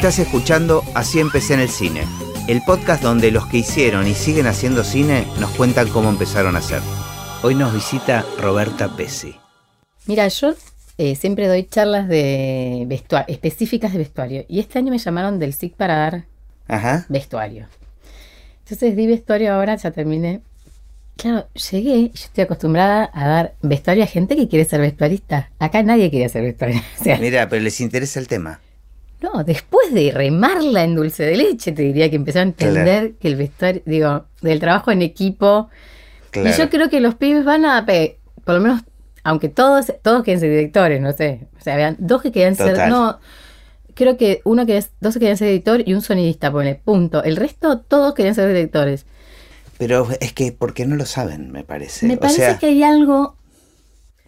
Estás escuchando Así empecé en el cine, el podcast donde los que hicieron y siguen haciendo cine nos cuentan cómo empezaron a hacer. Hoy nos visita Roberta Pesci. Mira, yo eh, siempre doy charlas de vestuario, específicas de vestuario. Y este año me llamaron del SIC para dar Ajá. vestuario. Entonces di vestuario ahora, ya terminé. Claro, llegué y yo estoy acostumbrada a dar vestuario a gente que quiere ser vestuarista. Acá nadie quiere ser vestuario. O sea, Mira, pero les interesa el tema. No, después de remarla en dulce de leche, te diría que empezaron a entender que el vestuario, digo, del trabajo en equipo. Claro. Y yo creo que los pibes van a, por lo menos, aunque todos, todos quieren ser directores, no sé. O sea, vean, dos que querían ser, no, creo que uno que dos querían ser editor y un sonidista, pone, punto. El resto, todos querían ser directores. Pero es que porque no lo saben, me parece. Me o parece sea, que hay algo,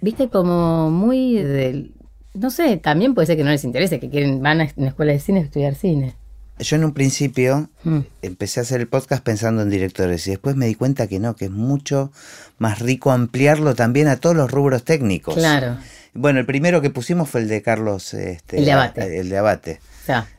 viste, como muy del, no sé, también puede ser que no les interese, que quieren, van a una escuela de cine a estudiar cine. yo en un principio Mm. empecé a hacer el podcast pensando en directores y después me di cuenta que no, que es mucho más rico ampliarlo también a todos los rubros técnicos. Claro. Bueno, el primero que pusimos fue el de Carlos. Este, El de Abate. El de Abate.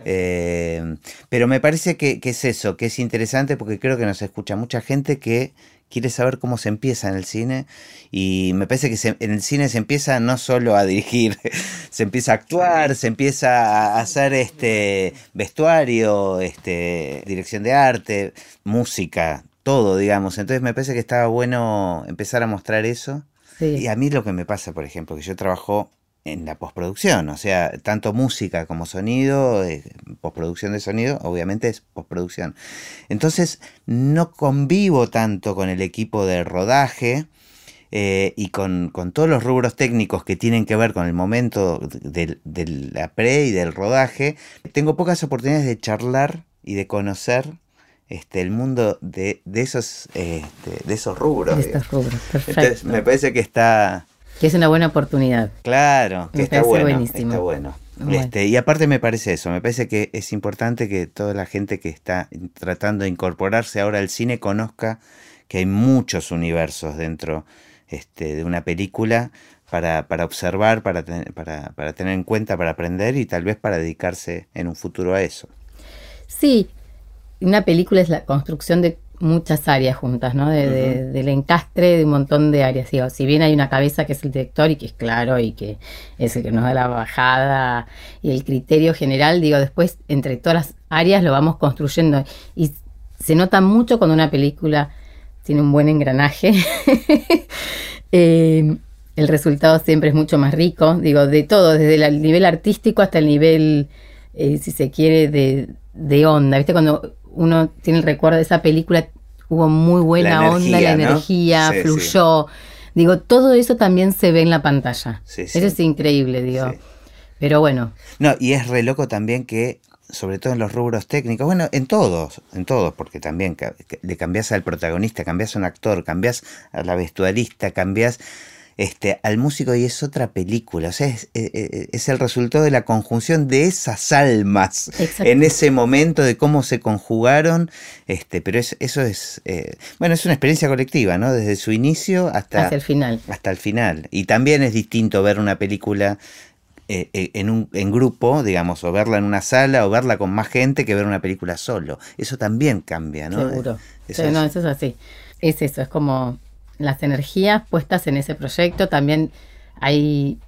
Eh, pero me parece que, que es eso, que es interesante porque creo que nos escucha mucha gente que quiere saber cómo se empieza en el cine y me parece que se- en el cine se empieza no solo a dirigir, se empieza a actuar, se empieza a hacer este vestuario, este dirección de arte, música, todo, digamos. Entonces me parece que estaba bueno empezar a mostrar eso. sí. Y a mí lo que me pasa, por ejemplo, que yo trabajo en la postproducción, o sea, tanto música como sonido, eh, postproducción de sonido, obviamente es postproducción. Entonces, no convivo tanto con el equipo de rodaje eh, y con, con todos los rubros técnicos que tienen que ver con el momento de, de la pre y del rodaje. Tengo pocas oportunidades de charlar y de conocer este, el mundo de, de esos, este, de esos rubros. de estos rubros, perfecto. Entonces, me parece que está Que es una buena oportunidad. claro, que está bueno, buenísimo. está bueno. Bueno. Este, y aparte me parece eso, me parece que es importante que toda la gente que está tratando de incorporarse ahora al cine conozca que hay muchos universos dentro este, de una película para, para observar, para, ten- para, para tener en cuenta, para aprender y tal vez para dedicarse en un futuro a eso. Sí, una película es la construcción de muchas áreas juntas, ¿no? De, de- del encastre de un montón de áreas. Digo, si bien hay una cabeza que es el director y que es claro y que es el que nos da la bajada y el criterio general, digo, después entre todas las áreas lo vamos construyendo. Y se nota mucho cuando una película tiene un buen engranaje. Eh, el resultado siempre es mucho más rico, digo, de todo, desde el nivel artístico hasta el nivel, eh, si se quiere, de, de onda. ¿Viste? Cuando uno tiene el recuerdo de esa película, hubo muy buena La onda, la energía, ¿no? energía, Sí, fluyó. Digo, todo eso también se ve en la pantalla. Sí, sí. Eso es increíble, digo. Pero bueno, No, y es re loco también que, sobre todo en los rubros técnicos, bueno, en todos, en todos, porque también le cambias al protagonista, cambias a un actor, cambias a la vestuarista, cambias este, al músico y es otra película. O sea, es, eh, eh, es el resultado de la conjunción de esas almas en ese momento, de cómo se conjugaron. Este, pero es, eso es, eh, bueno, es una experiencia colectiva, ¿no? Desde su inicio hasta, hacia el final. hasta el final. Y también es distinto ver una película eh, eh, en un en grupo, digamos, o verla en una sala o verla con más gente que ver una película solo. Eso también cambia, ¿no? Seguro. Eso Sí, es- no, eso es así. Es eso, es como las energías puestas en ese proyecto. También hay,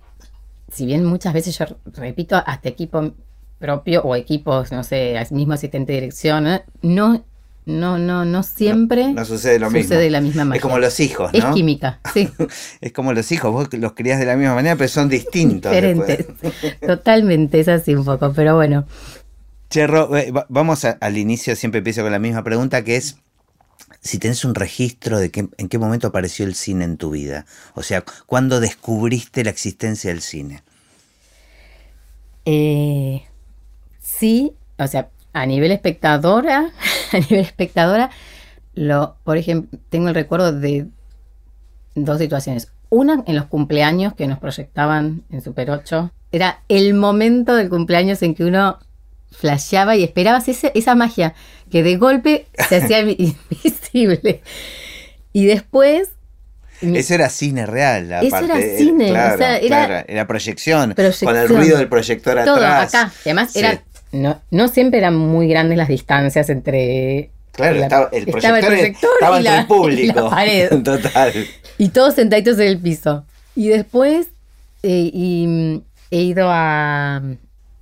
si bien muchas veces yo repito, hasta equipo propio o equipos, no sé, mismo asistente de dirección, ¿eh? no, no, no, no siempre no sucede lo mismo. sucede la misma manera. Es como los hijos, Es ¿no? química, sí, Es como los hijos, vos los criás de la misma manera, pero son distintos. diferentes. Totalmente, es así un poco, pero bueno. Che, Ro, eh, va- vamos a- al inicio, siempre empiezo con la misma pregunta, que es si tenés un registro de qué, en qué momento apareció el cine en tu vida. O sea, ¿cuándo descubriste la existencia del cine? Eh, sí, o sea, a nivel espectadora, a nivel espectadora, lo, por ejemplo, tengo el recuerdo de dos situaciones. Una en los cumpleaños que nos proyectaban en Super 8. Era el momento del cumpleaños en que uno flasheaba y esperabas esa magia que de golpe se hacía invisible. Y después Eso era cine real, Eso aparte. era cine, o claro, sea, era- claro, era proyección, Proyección. Con el ruido del proyector todo atrás. acá. Y además Sí. era no, no siempre eran muy grandes las distancias entre Claro, la- estaba, el estaba proyector, el proyector estaba y entre la- el público. y la pared. Total. Y todos sentaditos en el piso. Y después eh, y, mm, he ido a.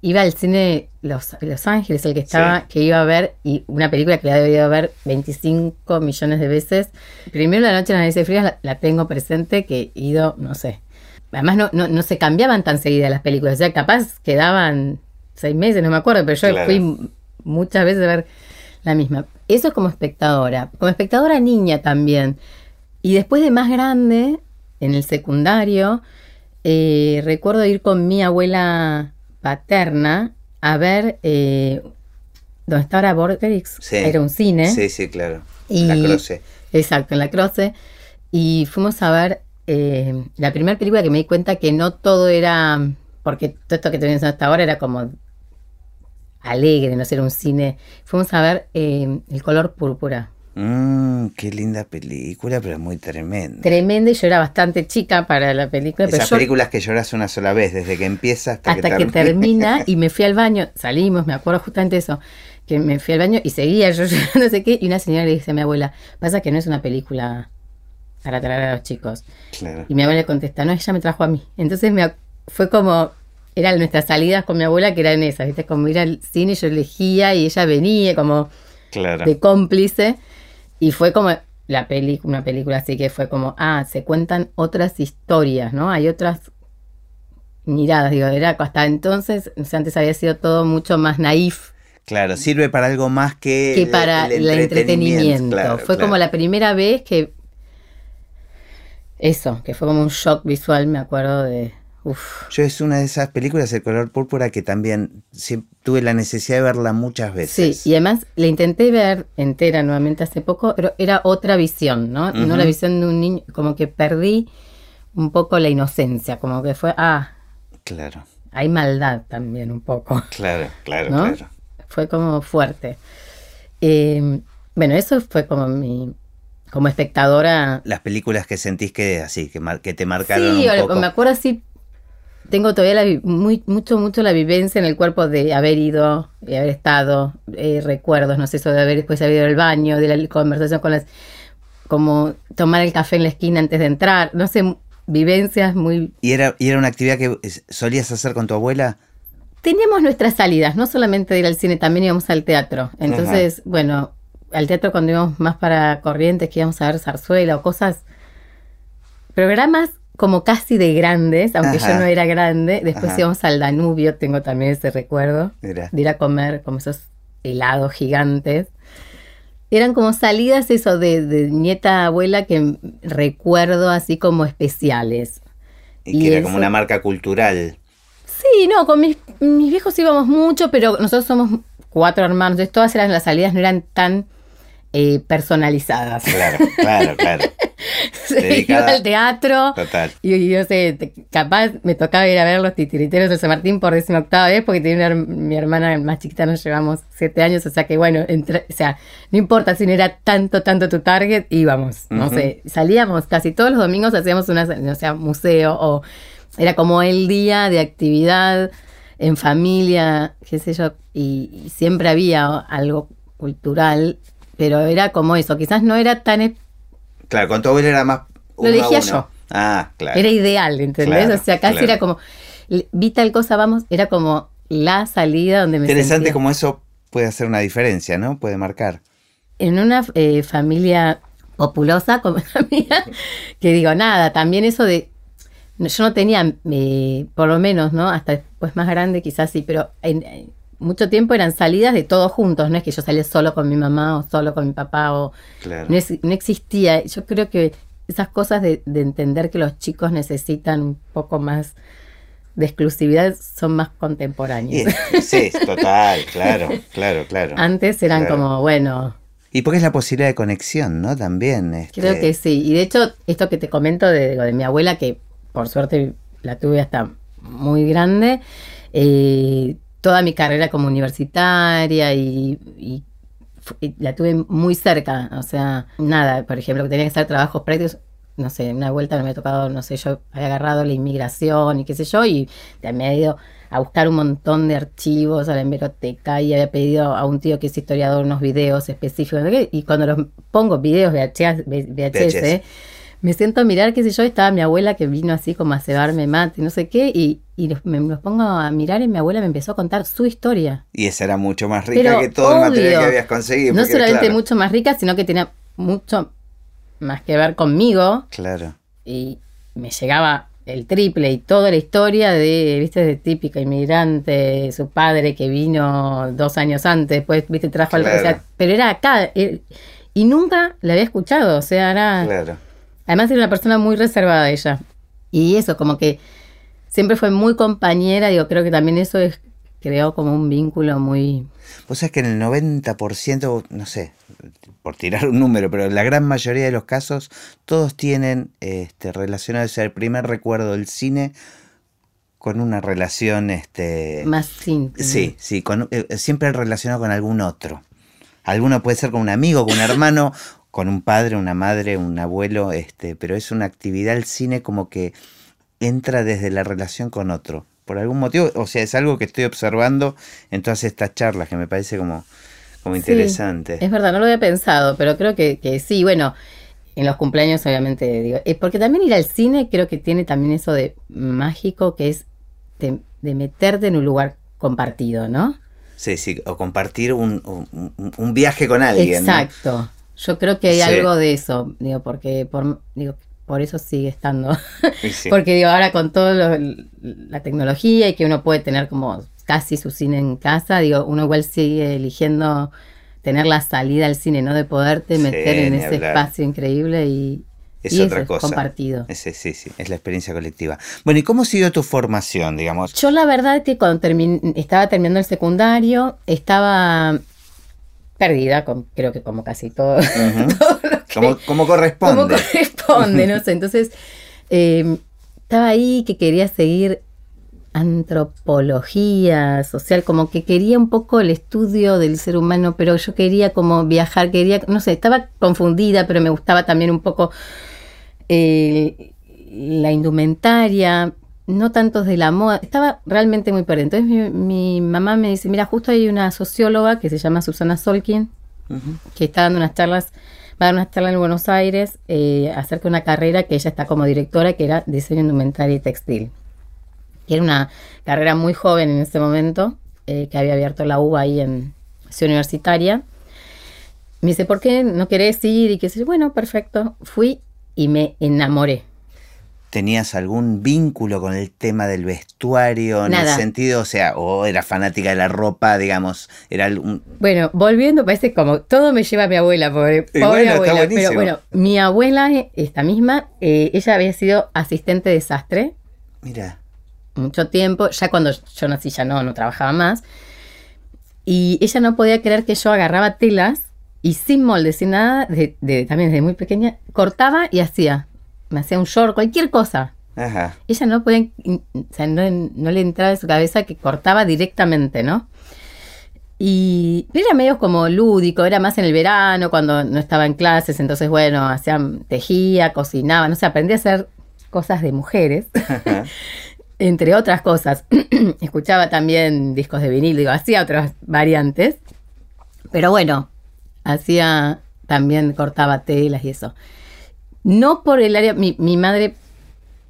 Iba al cine Los, Los Ángeles, el que estaba, Sí. que iba a ver, y una película que la he debido ver 25 millones de veces. Primero la noche en las narices frías la, la tengo presente, que he ido, no sé. Además no, no, no se cambiaban tan seguidas las películas, o sea, capaz quedaban seis meses, no me acuerdo, pero yo Claro. fui muchas veces a ver la misma. Eso es como espectadora. Como espectadora niña también. Y después de más grande, en el secundario, eh, recuerdo ir con mi abuela paterna a ver eh, donde estaba ahora Borgerix. Sí. Era un cine. Sí, sí, claro. Y- La croce. Exacto, en la Croce. Y fuimos a ver eh, la primera película que me di cuenta que no todo era. Porque todo esto que te viendo hasta ahora era como alegre, no sé, era un cine. Fuimos a ver eh, El color púrpura. Mmm, qué linda película, pero muy tremenda. Tremenda y yo era bastante chica para la película, pero Esas yo películas que lloras una sola vez, desde que empieza hasta, hasta que termina y me fui al baño, salimos, me acuerdo justamente eso, que me fui al baño y seguía yo no sé qué, y una señora le dice a mi abuela, pasa que no es una película para traer a los chicos. Claro. Y mi abuela le contesta, no, ella me trajo a mí. Entonces me, fue como, eran nuestras salidas con mi abuela que eran esas, ¿viste? Como ir al cine, yo elegía y ella venía como Claro. de cómplice. Y fue como la peli, una película así que fue como, ah, se cuentan otras historias, ¿no? Hay otras miradas, digo, era hasta entonces, o sea, antes había sido todo mucho más naif Claro, sirve para algo más que, que el- para el el entretenimiento. Claro, fue claro. como la primera vez que eso, que fue como un shock visual, me acuerdo de, uff, Yo es una de esas películas, El color púrpura, que también tuve la necesidad de verla muchas Sí, veces. y además la intenté ver entera nuevamente hace poco, pero era otra visión, ¿no? No la visión de un niño, como que perdí un poco la inocencia, como que fue, ah, Claro, hay maldad también un poco, claro, claro, ¿no? claro. Fue como fuerte. Eh, bueno, eso fue como mi, como espectadora. Las películas que sentís que así, que, mar- que te marcaron Sí, un ahora, poco. me acuerdo así, tengo todavía la muy, mucho, mucho la vivencia en el cuerpo de haber ido, de haber estado, eh, recuerdos, no sé, eso de haber después haber ido al baño, de la conversación con las, como tomar el café en la esquina antes de entrar, no sé, vivencias muy... ¿Y era, ¿Y era una actividad que es- solías hacer con tu abuela? Teníamos nuestras salidas, no solamente de ir al cine, también íbamos al teatro. Entonces, bueno, al teatro cuando íbamos más para Corrientes, que íbamos a ver zarzuela o cosas, programas como casi de grandes, aunque Ajá. yo no era grande. Después Ajá. íbamos al Danubio, tengo también ese recuerdo, Mira. de ir a comer como esos helados gigantes. Eran como salidas eso de, de nieta abuela que recuerdo así como especiales. Y, Y que era eso- como una marca cultural. Sí, no, con mis, mis viejos íbamos mucho, pero nosotros somos cuatro hermanos, entonces todas eran, las salidas no eran tan eh, personalizadas. Claro, claro, claro. Se iba al teatro Total. y, y yo sé, capaz me tocaba ir a ver los titiriteros de San Martín por décima octava vez porque tenía una mi hermana más chiquita, nos llevamos siete años, o sea que bueno, o sea, no importa si no era tanto, tanto tu target, íbamos, no sé, salíamos casi todos los domingos, hacíamos una, o sea, museo o era como el día de actividad en familia, qué sé yo, y, y siempre había algo cultural, pero era como eso, quizás no era tan Claro, con abuela era más. uno a elegía yo. Ah, claro. era ideal, ¿entendés? Claro, o sea, casi claro. era como, vi tal cosa, vamos, era como la salida donde me Interesante sentía. como eso puede hacer una diferencia, ¿no? Puede marcar. En una eh, familia populosa como la mía, que digo, nada, también eso de, yo no tenía, eh, por lo menos, ¿no? Hasta después más grande quizás sí, pero en mucho tiempo eran salidas de todos juntos, no es que yo salía solo con mi mamá o solo con mi papá o Claro. no, es- no existía. Yo creo que esas cosas de, de entender que los chicos necesitan un poco más de exclusividad son más contemporáneos. sí, total, claro, claro, claro. Antes eran Claro. como, bueno, Y porque es la posibilidad de conexión, ¿no? También. este, creo que sí. Y de hecho, esto que te comento de, de mi abuela, que por suerte la tuve hasta muy grande, eh, toda mi carrera como universitaria y, y la tuve muy cerca. O sea, nada, por ejemplo, que tenía que hacer trabajos prácticos, no sé, una vuelta me había tocado, no sé, yo había agarrado la inmigración y qué sé yo, y me había ido a buscar un montón de archivos a la hemeroteca y había pedido a un tío que es historiador unos videos específicos. Y cuando los pongo videos VHS, VHS, me siento a mirar, qué sé yo, estaba mi abuela que vino así como a cebarme mate, no sé qué, y, y me los pongo a mirar y mi abuela me empezó a contar su historia. Y esa era mucho más rica que todo el material que habías conseguido. No solamente mucho más rica, sino que tenía mucho más que ver conmigo. Claro. Y me llegaba el triple y toda la historia de, viste, de típica inmigrante, su padre que vino dos años antes, después, viste, trajo algo, pero era acá, eh, y nunca la había escuchado, o sea, era... Claro. Además era una persona muy reservada ella, y eso, como que siempre fue muy compañera, digo, creo que también eso es, creó como un vínculo muy... Vos sabés que en el 90%, no sé, por tirar un número, pero la gran mayoría de los casos, todos tienen este, relacionado el primer recuerdo del cine con una relación este más íntima. Sí, sí, con, eh, siempre relacionado con algún otro. Alguno puede ser con un amigo, con un hermano, con un padre, una madre, un abuelo, este, pero es una actividad el cine como que entra desde la relación con otro. Por algún motivo, o sea, es algo que estoy observando en todas estas charlas que me parece como como interesante. es verdad, no lo había pensado, pero creo que, que sí, bueno, en los cumpleaños obviamente digo, eh, porque también ir al cine creo que tiene también eso de mágico que es de, meterte en un lugar compartido, ¿no? Sí, sí, o compartir un, un, viaje con alguien. Exacto. Yo creo que hay algo de eso, digo, porque por, digo, por eso sigue estando. porque digo, ahora con toda la tecnología y que uno puede tener como casi su cine en casa, digo, uno igual sigue eligiendo tener la salida al cine, ¿no? De poderte meter en ese espacio increíble y, es otra cosa. compartido. sí, sí, sí, es la experiencia colectiva. Bueno, ¿y cómo siguió tu formación, digamos? Yo la verdad es que cuando estaba terminando el secundario, estaba perdida, creo que como casi todo. como, corresponde. Como corresponde, no sé. Entonces, eh, estaba ahí que quería seguir antropología social, como que quería un poco el estudio del ser humano, pero yo quería como viajar, quería, no sé, estaba confundida, pero me gustaba también un poco eh, la indumentaria, no tanto de la moda, estaba realmente muy perdida. Entonces mi, mamá me dice, mira, justo hay una socióloga que se llama Susana Solkin, que está dando unas charlas, va a dar unas charlas en Buenos Aires eh, acerca de una carrera que ella está como directora, que era diseño indumentaria y textil que era una carrera muy joven en ese momento, eh, que había abierto la UBA ahí en Ciudad Universitaria. Me dice, ¿por qué no querés ir? Y que sé, bueno, perfecto. Fui y me enamoré. ¿Tenías algún vínculo con el tema del vestuario en el sentido, o sea, o era fanática de la ropa, digamos, era un... Bueno, volviendo, parece como todo me lleva a mi abuela, pobre, pobre abuela. Pero bueno, mi abuela, esta misma, eh, ella había sido asistente de sastre. Mira mucho tiempo, ya cuando yo nací ya no, no trabajaba más, y ella no podía creer que yo agarraba telas y sin molde, sin nada, de, también desde muy pequeña, cortaba y hacía, me hacía un short, cualquier cosa. Ajá. Ella no podía, o sea, no, le entraba en su cabeza que cortaba directamente, ¿no? Y era medio como lúdico, era más en el verano, cuando no estaba en clases, entonces bueno, hacía, tejía, cocinaba, no sé, aprendí a hacer cosas de mujeres. entre otras cosas, escuchaba también discos de vinil, digo, hacía otras variantes, pero bueno, hacía también cortaba telas y eso. No por el área, mi, mi madre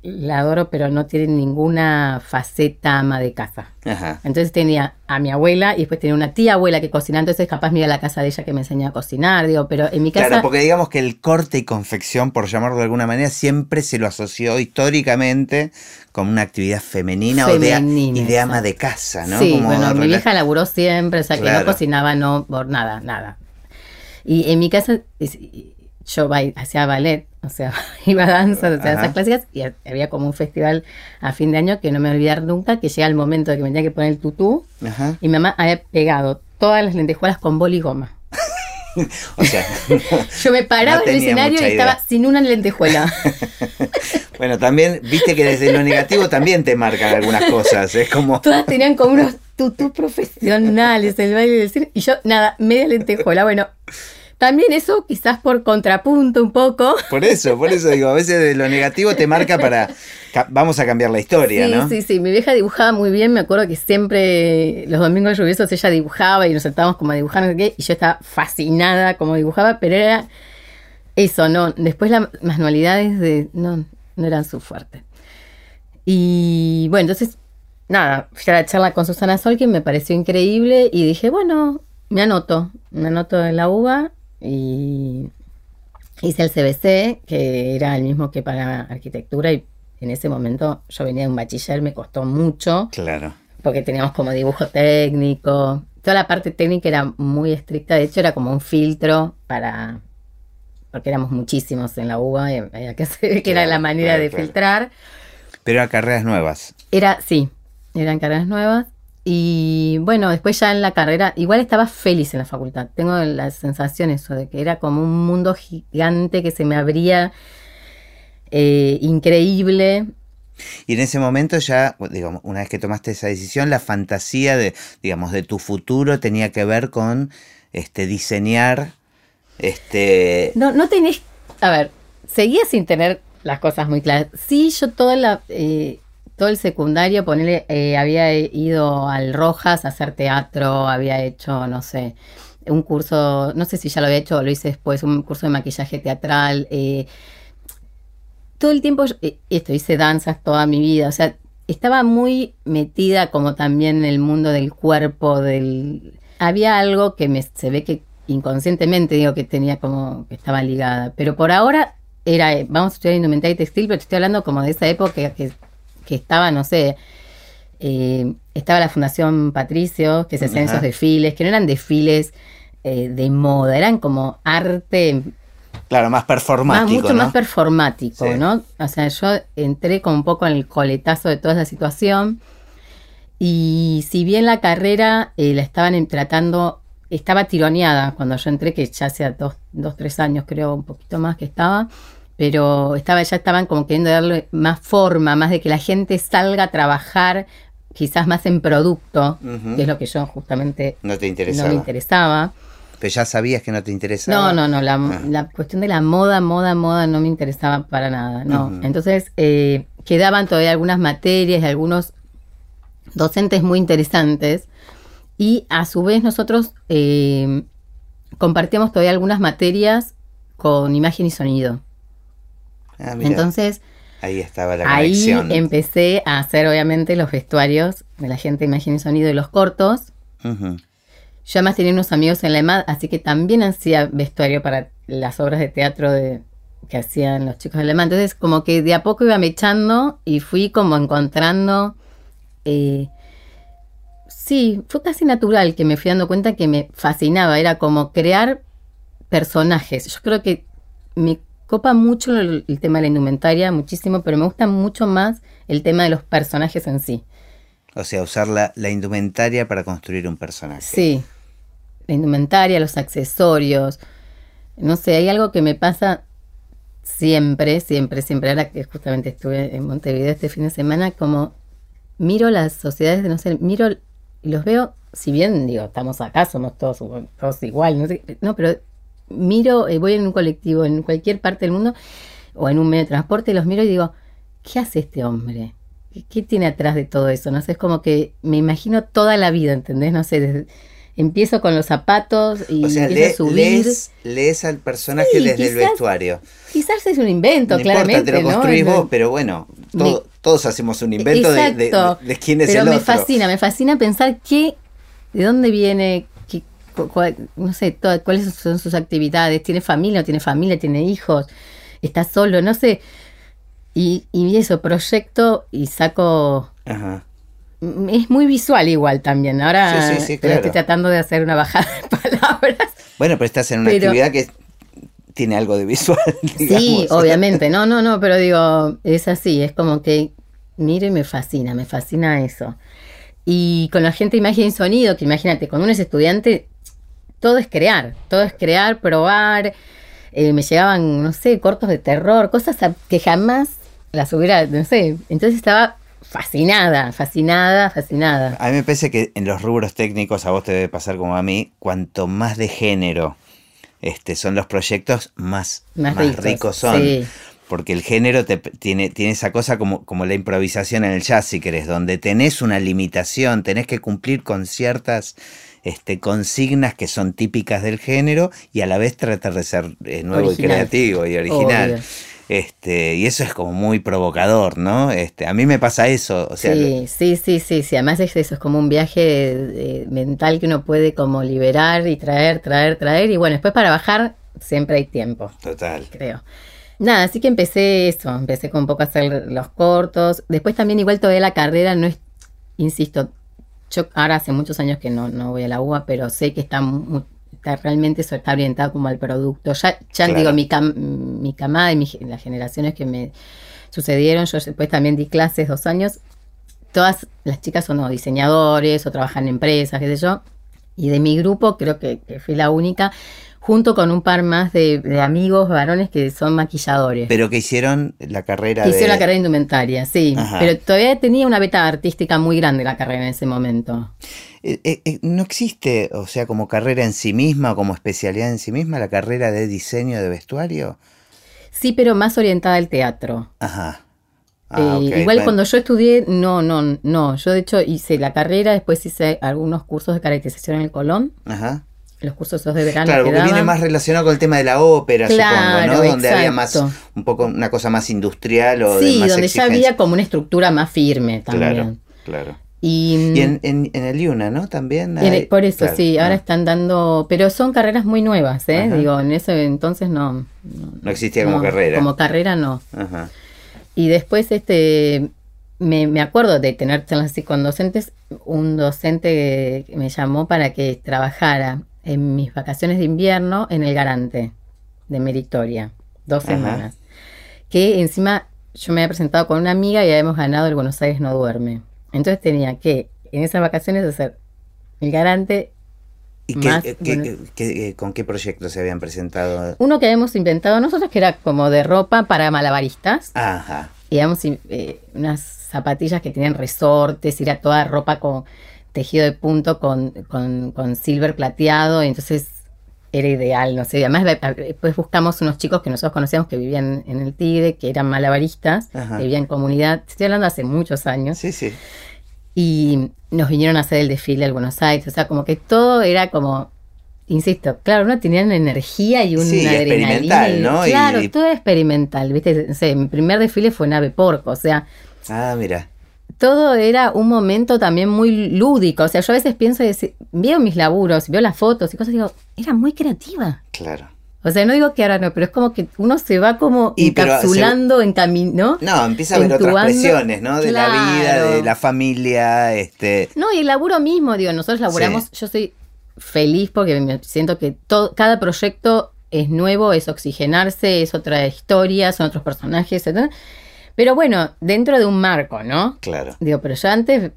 la adoro, pero no tiene ninguna faceta ama de casa. Entonces tenía a mi abuela y después tenía una tía abuela que cocinaba, entonces capaz me iba a la casa de ella que me enseñaba a cocinar, digo, pero en mi casa... Claro, porque digamos que el corte y confección, por llamarlo de alguna manera, siempre se lo asoció históricamente como una actividad femenina, o de, y de ama de casa, ¿no? Sí, bueno, mi vieja laburó siempre, o sea que no cocinaba, no, por nada, nada. Y en mi casa yo hacía ballet, o sea, iba a danza, o sea, esas clásicas, y había como un festival a fin de año que no me voy a olvidar nunca, que llega el momento de que me tenía que poner el tutú, y mi mamá había pegado todas las lentejuelas con boli y goma. o sea, yo me paraba en el escenario y estaba sin una lentejuela. bueno, también, viste que desde lo negativo también te marcan algunas cosas, es como... Todas tenían como unos tutú profesionales, el baile del cine, y yo, nada, media lentejuela, bueno también eso quizás por contrapunto un poco. Por eso, por eso digo, a veces de lo negativo te marca para, vamos a cambiar la historia, sí, ¿no? Sí, sí, mi vieja dibujaba muy bien, me acuerdo que siempre los domingos lluviosos ella dibujaba y nos sentábamos como a dibujar, no sé qué, y yo estaba fascinada como dibujaba, pero era eso, no, después las manualidades de, no, no eran su fuerte. Y bueno, entonces, nada, fui a la charla con Susana Sol, que me pareció increíble, y dije, bueno, me anoto, me anoto en la UBA y hice el CBC, que era el mismo que para arquitectura y en ese momento yo venía de un bachiller, me costó mucho. Claro. Porque teníamos como dibujo técnico. Toda la parte técnica era muy estricta, de hecho era como un filtro para... Porque éramos muchísimos en la UBA, y había que hacer que era la manera de filtrar. Pero eran carreras nuevas. Era, sí, eran carreras nuevas. Y bueno, después ya en la carrera, igual estaba feliz en la facultad. Tengo la sensación eso de que era como un mundo gigante que se me abría eh, increíble. Y en ese momento ya, digamos, una vez que tomaste esa decisión, la fantasía de, digamos, de tu futuro tenía que ver con este diseñar, este. No, no tenés, a ver, seguía sin tener las cosas muy claras. Sí, yo toda la, eh, todo el secundario, ponerle, eh, había ido al Rojas a hacer teatro, había hecho, no sé, un curso, no sé si ya lo había hecho o lo hice después, un curso de maquillaje teatral. Eh, todo el tiempo, eh, esto, hice danzas toda mi vida, o sea, estaba muy metida como también en el mundo del cuerpo, del... Había algo que me, se ve que inconscientemente digo que tenía como que estaba ligada, pero por ahora era, vamos a estudiar indumentaria y textil, pero te estoy hablando como de esa época que que estaba, no sé, eh, estaba la Fundación Patricio, que se hacían esos desfiles, que no eran desfiles eh, de moda, eran como arte. Claro, más performático. mucho más performático, ¿no? O sea, yo entré como un poco en el coletazo de toda esa situación. Y si bien la carrera eh, la estaban tratando, estaba tironeada cuando yo entré, que ya hacía dos, dos, tres años creo, un poquito más que estaba, pero estaba, ya estaban como queriendo darle más forma, más de que la gente salga a trabajar quizás más en producto, que es lo que yo justamente no, te interesaba. no me interesaba. Pero ya sabías que no te interesaba. No, no, no, la, ah. la cuestión de la moda, moda, moda no me interesaba para nada, no. Entonces eh, quedaban todavía algunas materias y algunos docentes muy interesantes y a su vez nosotros eh, compartíamos todavía algunas materias con imagen y sonido. Ah, Entonces, ahí estaba la Ahí empecé a hacer obviamente los vestuarios de la gente de imagen y sonido de los cortos. Yo además tenía unos amigos en la EMAD, así que también hacía vestuario para las obras de teatro de, que hacían los chicos de la EMAD. Entonces, como que de a poco iba mechando y fui como encontrando. Eh, sí, fue casi natural que me fui dando cuenta que me fascinaba. Era como crear personajes. Yo creo que me copa mucho el, tema de la indumentaria, muchísimo, pero me gusta mucho más el tema de los personajes en sí. O sea, usar la, indumentaria para construir un personaje. Sí, la indumentaria, los accesorios. No sé, hay algo que me pasa siempre, siempre, siempre. Ahora que justamente estuve en Montevideo este fin de semana, como miro las sociedades, de no sé, miro y los veo, si bien digo, estamos acá, somos todos, todos igual, no, sé, no pero miro, eh, voy en un colectivo en cualquier parte del mundo o en un medio de transporte los miro y digo, ¿qué hace este hombre? ¿Qué, tiene atrás de todo eso? No sé, es como que me imagino toda la vida, ¿entendés? No sé, empiezo con los zapatos y empiezo a subir. Lees, al personaje desde el vestuario. Quizás es un invento, claramente. Importa, te lo construís vos, pero bueno, todos hacemos un invento de, de, quién es pero el otro. me fascina, me fascina pensar qué, de dónde viene, no sé, cuáles son sus actividades, tiene familia, no tiene familia, tiene hijos, está solo, no sé. Y, y eso, proyecto y saco... Ajá. Es muy visual igual también. Ahora estoy tratando de hacer una bajada de palabras. Bueno, pero estás en una actividad que tiene algo de visual. Sí, obviamente. No, no, no, pero digo, es así. Es como que miro y me fascina, me fascina eso. Y con la gente imagen y sonido, que imagínate, cuando uno es estudiante, todo es crear, todo es crear, probar. Eh, me llegaban, no sé, cortos de terror, cosas que jamás las hubiera, no sé. Entonces estaba fascinada, fascinada, fascinada. A mí me parece que en los rubros técnicos, a vos te debe pasar como a mí, cuanto más de género este, son los proyectos más, Más más, ricos, ricos, son. sí. Porque el género te, tiene, tiene esa cosa como, como la improvisación en el jazz, si querés, donde tenés una limitación, tenés que cumplir con ciertas este, consignas que son típicas del género y a la vez tratar de ser eh, nuevo Original. y creativo y original. Obvio. Este, y eso es como muy provocador, ¿no? Este, a mí me pasa eso. O sea, sí, sí, sí, sí, sí. Además es eso, es como un viaje eh, mental que uno puede como liberar y traer, traer, traer. Y bueno, después para bajar siempre hay tiempo, total. creo. Nada, así que empecé eso, empecé con un poco a hacer los cortos. Después también igual todavía la carrera no es, insisto, yo ahora hace muchos años que no, no voy a la UBA, pero sé que está, realmente eso está orientado como al producto. Ya, ya Claro. digo, mi, cam- mi camada y mi las generaciones que me sucedieron, yo después también di clases dos años, todas las chicas son o diseñadores o trabajan en empresas, qué sé yo, y de mi grupo creo que, que fui la única, junto con un par más de, de amigos varones que son maquilladores. Pero que hicieron la carrera Que de... Hicieron la carrera de indumentaria, sí. Ajá. Pero todavía tenía una beta artística muy grande la carrera en ese momento. Eh, eh, eh, no existe, o sea, como carrera en sí misma o como especialidad en sí misma, la carrera de diseño de vestuario. Sí, pero más orientada al teatro. Ajá. Ah, Eh, igual bueno. cuando yo estudié, no, no, no. Yo de hecho hice la carrera, después hice algunos cursos de caracterización en el Colón, Ajá. Los cursos esos de verano. Claro, que porque viene más relacionado con el tema de la ópera, Claro, supongo, ¿no? Donde había más, un poco, una cosa más industrial o de Sí, más donde ya había como una estructura más firme también. Claro, claro. Y, Y en, en, en el IUNA, ¿no? También. el- por eso, claro, sí, ahora ah, están dando, pero son carreras muy nuevas, ¿eh? Ajá. Digo, en ese entonces no. No existía como no, carrera. Como carrera no. Ajá. Y después, este, me, me acuerdo de tener charlas así con docentes. Un docente me llamó para que trabajara en mis vacaciones de invierno en el Garante de Meritoria, dos Ajá. semanas. Que encima yo me había presentado con una amiga y habíamos ganado el Buenos Aires no duerme. Entonces tenía que en esas vacaciones hacer el Garante, ¿Y qué, Más, eh, qué- bueno. qué- eh, con qué proyectos se habían presentado? uno que habíamos inventado nosotros que era como de ropa para malabaristas. Ajá. digamos, eh, unas zapatillas que tenían resortes, y era toda ropa con tejido de punto con, con, con silver plateado, y entonces era ideal, no sé. Además, después buscamos unos chicos que nosotros conocíamos que vivían en el Tigre, que eran malabaristas, Ajá. que vivían en comunidad, estoy hablando hace muchos años, Sí, sí. y nos vinieron a hacer el desfile al Buenos Aires, o sea, como que todo era como... Insisto, claro, uno tenía una energía y una Sí, adrenalina. experimental, ¿no? Y- Claro, todo era experimental, ¿viste? No mi primer desfile fue en Ave Porco, o sea, Ah, mira. Todo era un momento también muy lúdico. O sea, yo a veces pienso decir- veo mis laburos, veo las fotos y cosas y digo, era muy creativa. Claro. O sea, no digo que ahora no, pero es como que uno se va como Y, encapsulando en camino. No, empieza a haber otras presiones, ¿no? De la vida, de la familia, este. No, y el laburo mismo, digo, nosotros laburamos, yo soy feliz porque me siento que todo, cada proyecto es nuevo, es oxigenarse, es otra historia, son otros personajes, etc. Pero bueno, dentro de un marco, ¿no? Claro. Digo, pero yo antes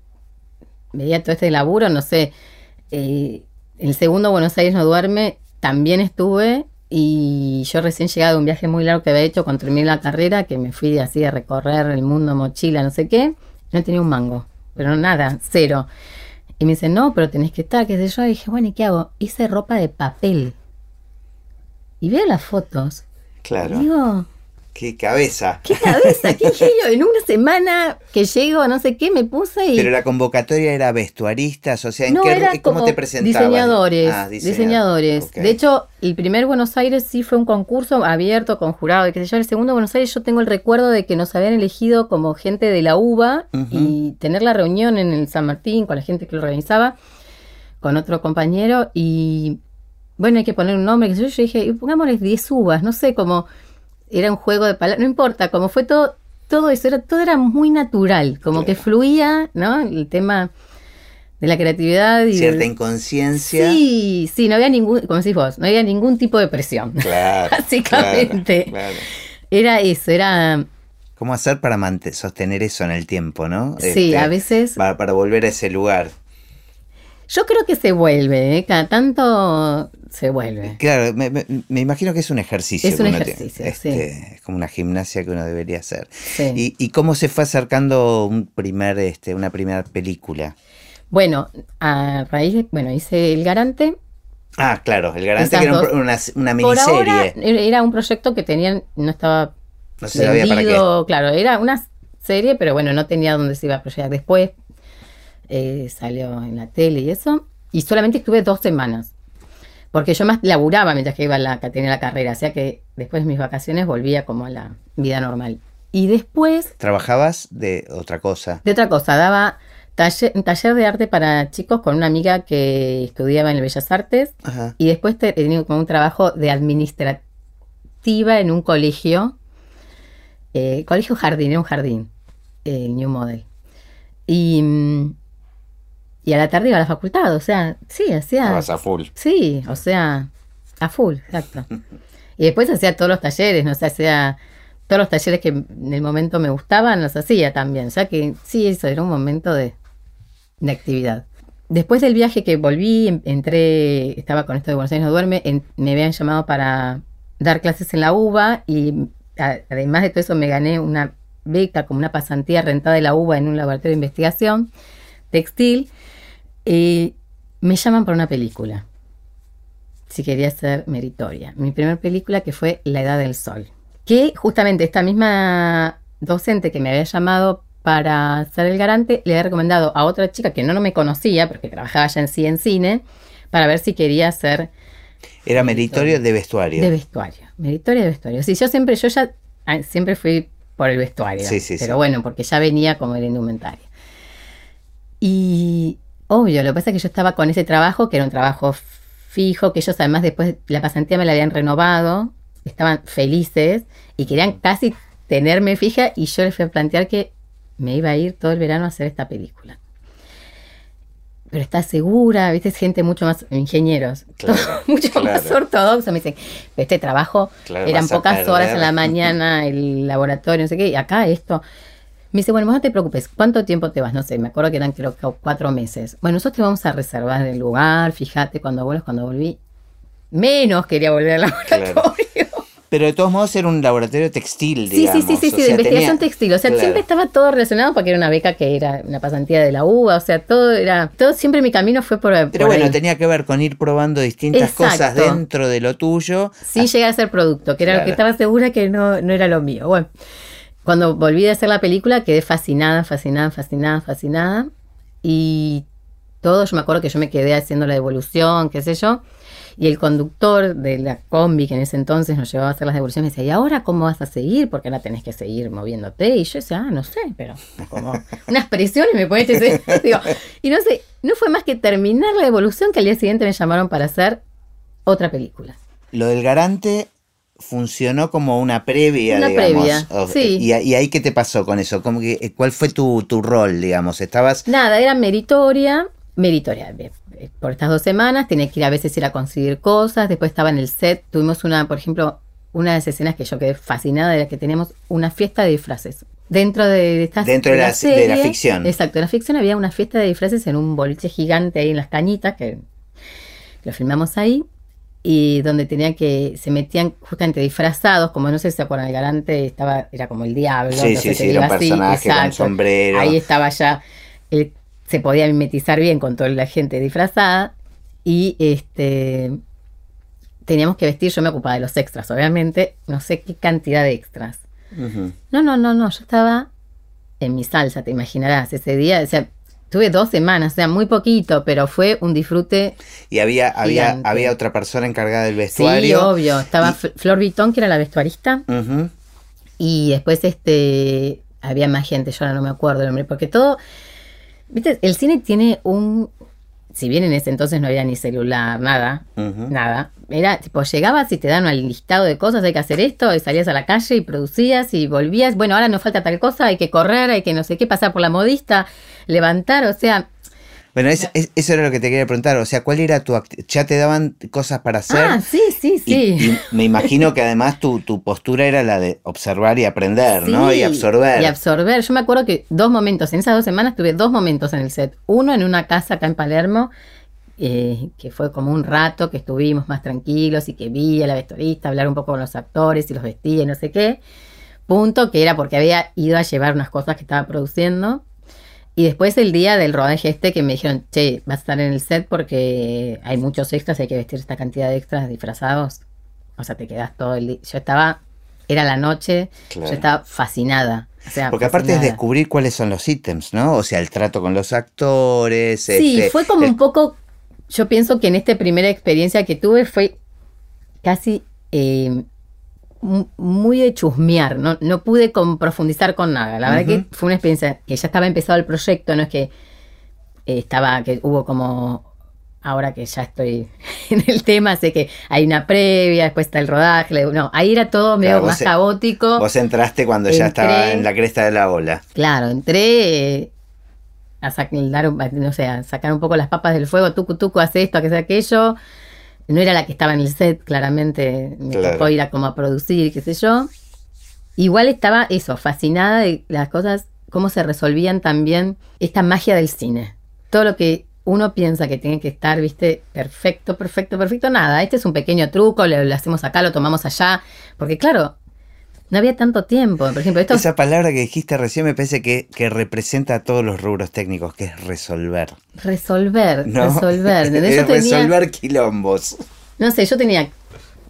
veía todo este laburo, no sé, eh, el segundo Buenos Aires no duerme, también estuve y yo recién llegado de un viaje muy largo que había hecho cuando terminé la carrera, que me fui así a recorrer el mundo, mochila, no sé qué, no tenía un mango, pero nada, cero. Y me dice, no, pero tenés que estar, qué sé yo, y dije, bueno, ¿y qué hago? Hice ropa de papel. Y veo las fotos. Claro. Digo, Qué cabeza. qué cabeza, qué genio. En una semana que llego, no sé qué, me puse y... Pero la convocatoria era vestuaristas, o sea, ¿en no, qué, era ¿cómo como te presentabas? diseñadores, Ah, diseñadores. De hecho, el primer Buenos Aires sí fue un concurso abierto con jurado y qué sé yo. El segundo Buenos Aires yo tengo el recuerdo de que nos habían elegido como gente de la UBA y tener la reunión en el San Martín con la gente que lo organizaba, con otro compañero y bueno, hay que poner un nombre, yo. Yo dije, pongámosles 10 uvas, no sé, como era un juego de palabras, no importa, como fue todo, todo eso, era, todo era muy natural, como que fluía, ¿no? El tema de la creatividad y Cierta del- inconsciencia. Sí, sí, no había ningún, como decís vos, no había ningún tipo de presión. Claro. Básicamente. claro, claro. Era eso, era, ¿Cómo hacer para sostener eso en el tiempo, no? sí, Este, a veces, Para, para volver a ese lugar. Yo creo que se vuelve, ¿eh? cada tanto se vuelve. Claro, me, me- me imagino que es un ejercicio. Es un ejercicio, Este, Es como una gimnasia que uno debería hacer. Sí. ¿Y, y cómo se fue acercando un primer, este, una primera película? Bueno, a raíz de, bueno, hice El Garante Ah, claro, El Garante que era un una, una Por ahora miniserie. era un proyecto que tenían, no estaba No se sabía para qué. vendido, claro, era una serie, pero bueno, no tenía dónde se iba a proyectar. Después eh, salió en la tele y eso, y solamente estuve dos semanas, porque yo más laburaba mientras que iba a la, que tenía la carrera, o sea que después de mis vacaciones volvía como a la vida normal. Y después, Trabajabas de otra cosa. de otra cosa, daba taller, taller de arte para chicos con una amiga que estudiaba en el Bellas Artes, Ajá. y después te- tenía como un trabajo de administrativa en un colegio, eh, colegio jardín, era un jardín, el New Model. Y, mm, y a la tarde iba a la facultad, o sea, sí, hacía... Estabas a full. Sí, o sea, a full, exacto. Y después hacía todos los talleres, no sé, hacía todos los talleres que en el momento me gustaban, los hacía también. O sea que sí, eso era un momento de, de actividad. Después del viaje que volví, en- entré, estaba con esto de Buenos Aires no duerme, en- me habían llamado para dar clases en la UBA y a- además de todo eso me gané una beca como una pasantía rentada de la UBA en un laboratorio de investigación textil. Y me llaman para una película si quería ser meritoria. Mi primera película que fue La Edad del Sol. Que justamente esta misma docente que me había llamado para ser el garante le había recomendado a otra chica que no, no me conocía, porque trabajaba ya en sí en cine, para ver si quería ser Era meritorio de vestuario. de vestuario. Meritoria de vestuario. Sí, yo siempre, yo ya ah, siempre fui por el vestuario. Sí, sí, pero sí. bueno, porque ya venía como el indumentario. Y obvio, lo que pasa es que yo estaba con ese trabajo, que era un trabajo fijo, que ellos además después la pasantía me la habían renovado, estaban felices y querían casi tenerme fija y yo les fui a plantear que me iba a ir todo el verano a hacer esta película. Pero estás segura, viste, es gente mucho más, ingenieros, Claro, mucho claro. más ortodoxo. Me dicen, "Pero este trabajo Claro, eran pocas horas en perder". la mañana, el laboratorio, no sé qué, y acá esto. Me dice, bueno, vos no te preocupes, ¿cuánto tiempo te vas? No sé, me acuerdo que eran creo que cuatro meses. Bueno, nosotros te vamos a reservar el lugar, fíjate, cuando vuelvas, cuando volví. Menos quería volver al laboratorio. Pero de todos modos era un laboratorio textil, Sí, digamos. sí, sí, sí, o sí, de sea, investigación tenía- textil. O sea, Claro. siempre estaba todo relacionado porque era una beca que era una pasantía de la UBA. O sea, todo era, todo siempre mi camino fue por. Pero por bueno, ahí. tenía que ver con ir probando distintas Exacto. cosas dentro de lo tuyo. sin llegar a ser producto, que era lo que estaba segura que no, no era lo mío. Bueno, cuando volví a hacer la película quedé fascinada, fascinada, fascinada, fascinada. Y todo, yo me acuerdo que yo me quedé haciendo la devolución, qué sé yo. Y el conductor de la combi que en ese entonces nos llevaba a hacer las devoluciones decía, ¿y ahora cómo vas a seguir? Porque ahora tenés que seguir moviéndote. Y yo decía, ah, no sé, pero como unas presiones me pones Y no sé, no fue más que terminar la devolución que al día siguiente me llamaron para hacer otra película. Lo del garante funcionó como una previa, Una digamos. previa, sí. Y, y ahí qué te pasó con eso? ¿Cómo que, ¿Cuál fue tu, tu rol, digamos? ¿Estabas Nada, era meritoria, meritoria. eh, eh, Por estas dos semanas tenía que ir a veces ir a conseguir cosas. Después estaba en el set. Tuvimos una, por ejemplo, una de las escenas que yo quedé fascinada era que teníamos una fiesta de disfraces. Dentro de, esta Dentro de la- de la ficción. Exacto, en la ficción había una fiesta de disfraces en un boliche gigante ahí en las cañitas, que lo filmamos ahí, y donde tenían que, se metían justamente disfrazados, como no sé si se acuerdan, el garante estaba, era como el diablo. Sí, sí, sí, era un así, personaje con sombrero. Ahí estaba ya, él se podía mimetizar bien con toda la gente disfrazada, y este teníamos que vestir, yo me ocupaba de los extras, obviamente, no sé qué cantidad de extras. No, no, no, no, yo estaba en mi salsa, te imaginarás, ese día, o sea, tuve dos semanas, o sea, muy poquito, pero fue un disfrute, Y había, había, había otra persona encargada del sí, vestuario. obvio, estaba Y- Fl- Flor Vitón, que era la vestuarista, y después este, había más gente, yo ahora no me acuerdo el nombre, porque todo, viste, el cine tiene un, si bien en ese entonces no había ni celular, nada, nada. Era tipo, llegabas y te dan un listado de cosas, hay que hacer esto, y salías a la calle y producías y volvías. Bueno, ahora nos falta tal cosa, hay que correr, hay que no sé qué, pasar por la modista, levantar, o sea. Bueno, es- es- eso era lo que te quería preguntar. O sea, ¿cuál era tu ¿Ya te daban cosas para hacer? Ah, sí, sí, sí. Y, me imagino que además tu, tu postura era la de observar y aprender, ¿no? Y absorber. Y absorber. Yo me acuerdo que dos momentos, en esas dos semanas tuve dos momentos en el set. Uno en una casa acá en Palermo, eh, que fue como un rato que estuvimos más tranquilos y que vi a la vestuarista hablar un poco con los actores y los vestía y no sé qué. Punto, que era porque había ido a llevar unas cosas que estaba produciendo. Y después el día del rodaje este que me dijeron, che, vas a estar en el set porque hay muchos extras, hay que vestir esta cantidad de extras disfrazados. O sea, te quedas todo el día. Yo estaba, era la noche, Claro. yo estaba fascinada. O sea, Porque aparte es descubrir cuáles son los ítems, ¿no? O sea, el trato con los actores. Sí, este, fue como el- un poco, yo pienso que en esta primera experiencia que tuve fue casi eh, muy de chusmear, no, no pude con, profundizar con nada. La verdad que fue una experiencia que ya estaba empezado el proyecto, no es que eh, estaba, que hubo como, ahora que ya estoy en el tema, sé que hay una previa, después está el rodaje, no, ahí era todo medio Claro, más e- caótico. Vos entraste cuando ya estaba en la cresta de la ola. Claro, entré eh, a, sac- dar un- a- no sé, a sacar un poco las papas del fuego, tucu tucu, hace esto, hace aquello. No era la que estaba en el set, claramente me Claro. tocó ir a como a producir, qué sé yo. Igual estaba eso, fascinada de las cosas, cómo se resolvían también esta magia del cine. Todo lo que uno piensa que tiene que estar, viste, perfecto, perfecto, perfecto, nada. Este es un pequeño truco, lo, lo hacemos acá, lo tomamos allá. Porque claro, no había tanto tiempo. Por ejemplo, esto Esa palabra que dijiste recién me parece que, que representa a todos los rubros técnicos, que es resolver. Resolver, ¿no? resolver. Yo tenía, resolver quilombos. no sé, yo tenía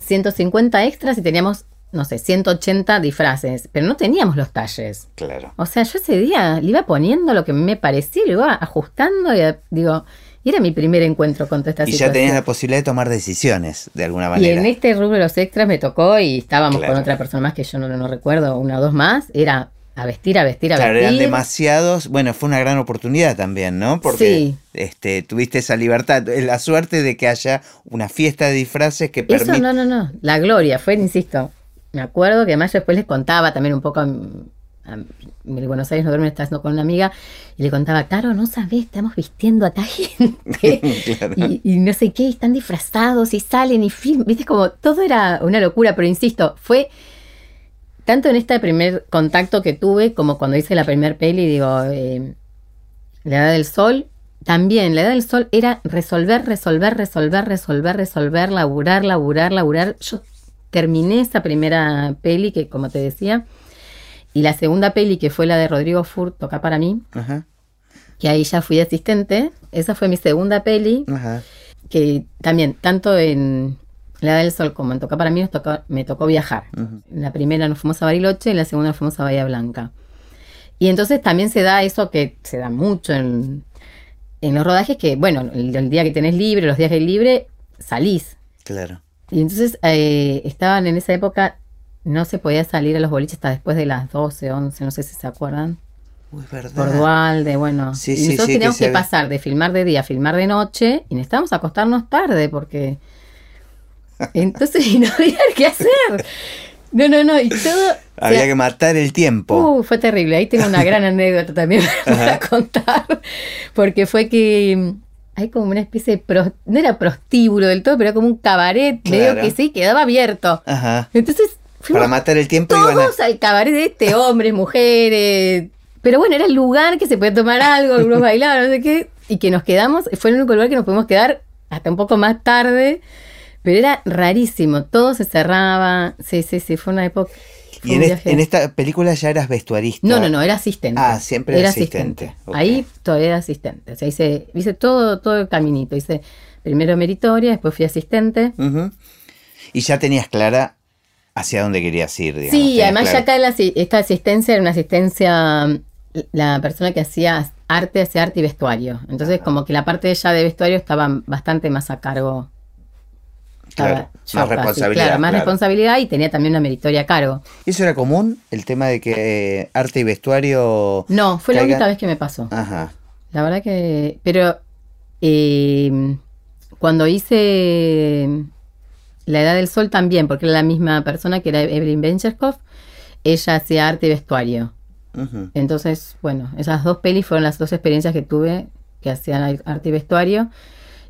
150 extras y teníamos, no sé, 180 disfraces, pero no teníamos los talles. Claro. O sea, yo ese día le iba poniendo lo que me parecía, lo iba ajustando y eh, digo, y era mi primer encuentro con toda esta Y ya situación. tenías la posibilidad de tomar decisiones, de alguna y manera. en este rubro de los extras me tocó y estábamos Claro. con otra persona más que yo no, no recuerdo, una o dos más, era a vestir, a vestir, a Claro, vestir. eran demasiados. Bueno, fue una gran oportunidad también, ¿no? Porque Sí. este, tuviste esa libertad, eh, la suerte de que haya una fiesta de disfraces que Eso permite. no, no, no. La gloria fue, insisto. Me acuerdo que además yo después les contaba también un poco a, a- en Buenos Aires, no duerme, estaba haciendo con una amiga, y le contaba, Caro, no sabés, estamos vistiendo a esta gente. Claro. y, y no sé qué, están disfrazados y salen y filman. Viste, como todo era una locura, pero insisto, fue tanto en este primer contacto que tuve como cuando hice la primer peli, digo, eh, La Edad del Sol. También, la edad del sol era resolver, resolver, resolver, resolver, resolver, laburar, laburar, laburar. Yo terminé esa primera peli que, como te decía, y la segunda peli que fue la de Rodrigo Furt, Toca para mí, Ajá, que ahí ya fui asistente. Esa fue mi segunda peli, ajá. que también, tanto en La del Sol como en Toca para mí, nos tocó- me tocó viajar. En la primera nos fuimos a Bariloche, en la segunda nos fuimos a Bahía Blanca. Y entonces también se da eso que se da mucho en, en los rodajes, que bueno, el, el día que tenés libre, los días que hay libre, salís. Claro. Y entonces eh, estaban en esa época, no se podía salir a los boliches hasta después de las 12, 11, no sé si se acuerdan. Uy, verdad. Por Dualde, bueno. Sí, y sí, nosotros sí, teníamos que pasar de filmar de día a filmar de noche y necesitábamos acostarnos tarde porque... Entonces y no había qué hacer. No, no, no, y todo... o Había sea, que matar el tiempo. Uh, fue terrible. Ahí tengo una gran anécdota también para contar. Porque fue que mm, hay como una especie de. pros- no era prostíbulo del todo, pero era como un cabaret. Medio Claro. que sí, quedaba abierto. Ajá. Entonces fuimos Para matar el tiempo iban a... todos al cabaret de este, hombres, mujeres. Pero bueno, era el lugar que se podía tomar algo, algunos bailaban, no sé qué. Y que nos quedamos. Fue el único lugar que nos pudimos quedar hasta un poco más tarde. Pero era rarísimo. Todo se cerraba. Sí, sí, sí. Fue una época. fue Y en, esta película ya eras vestuarista. No, no, no, era asistente. Ah, siempre era asistente. Ahí todavía era asistente. O sea, hice, hice todo, todo el caminito. Hice primero meritoria, después fui asistente. Ujú. Y ya tenías clara hacia dónde querías ir, digamos. sí, además claro. ya acá la esta asistencia era una asistencia, mm, la persona que hacía arte, hacía arte y vestuario. Entonces, como que la parte de ella de vestuario estaba bastante más a cargo. Claro, yo más responsabilidad, Claro, más claro. responsabilidad y tenía también una meritoria a cargo. ¿Y ¿Eso era común? El tema de que eh, arte y vestuario... No, fue la única vez que me pasó. Ajá. La verdad que. Pero. eh, cuando hice. La Edad del Sol también, porque era la misma persona que era Evelyn Bencherkov, ella hacía arte y vestuario. Entonces, bueno, esas dos pelis fueron las dos experiencias que tuve que hacían arte y vestuario.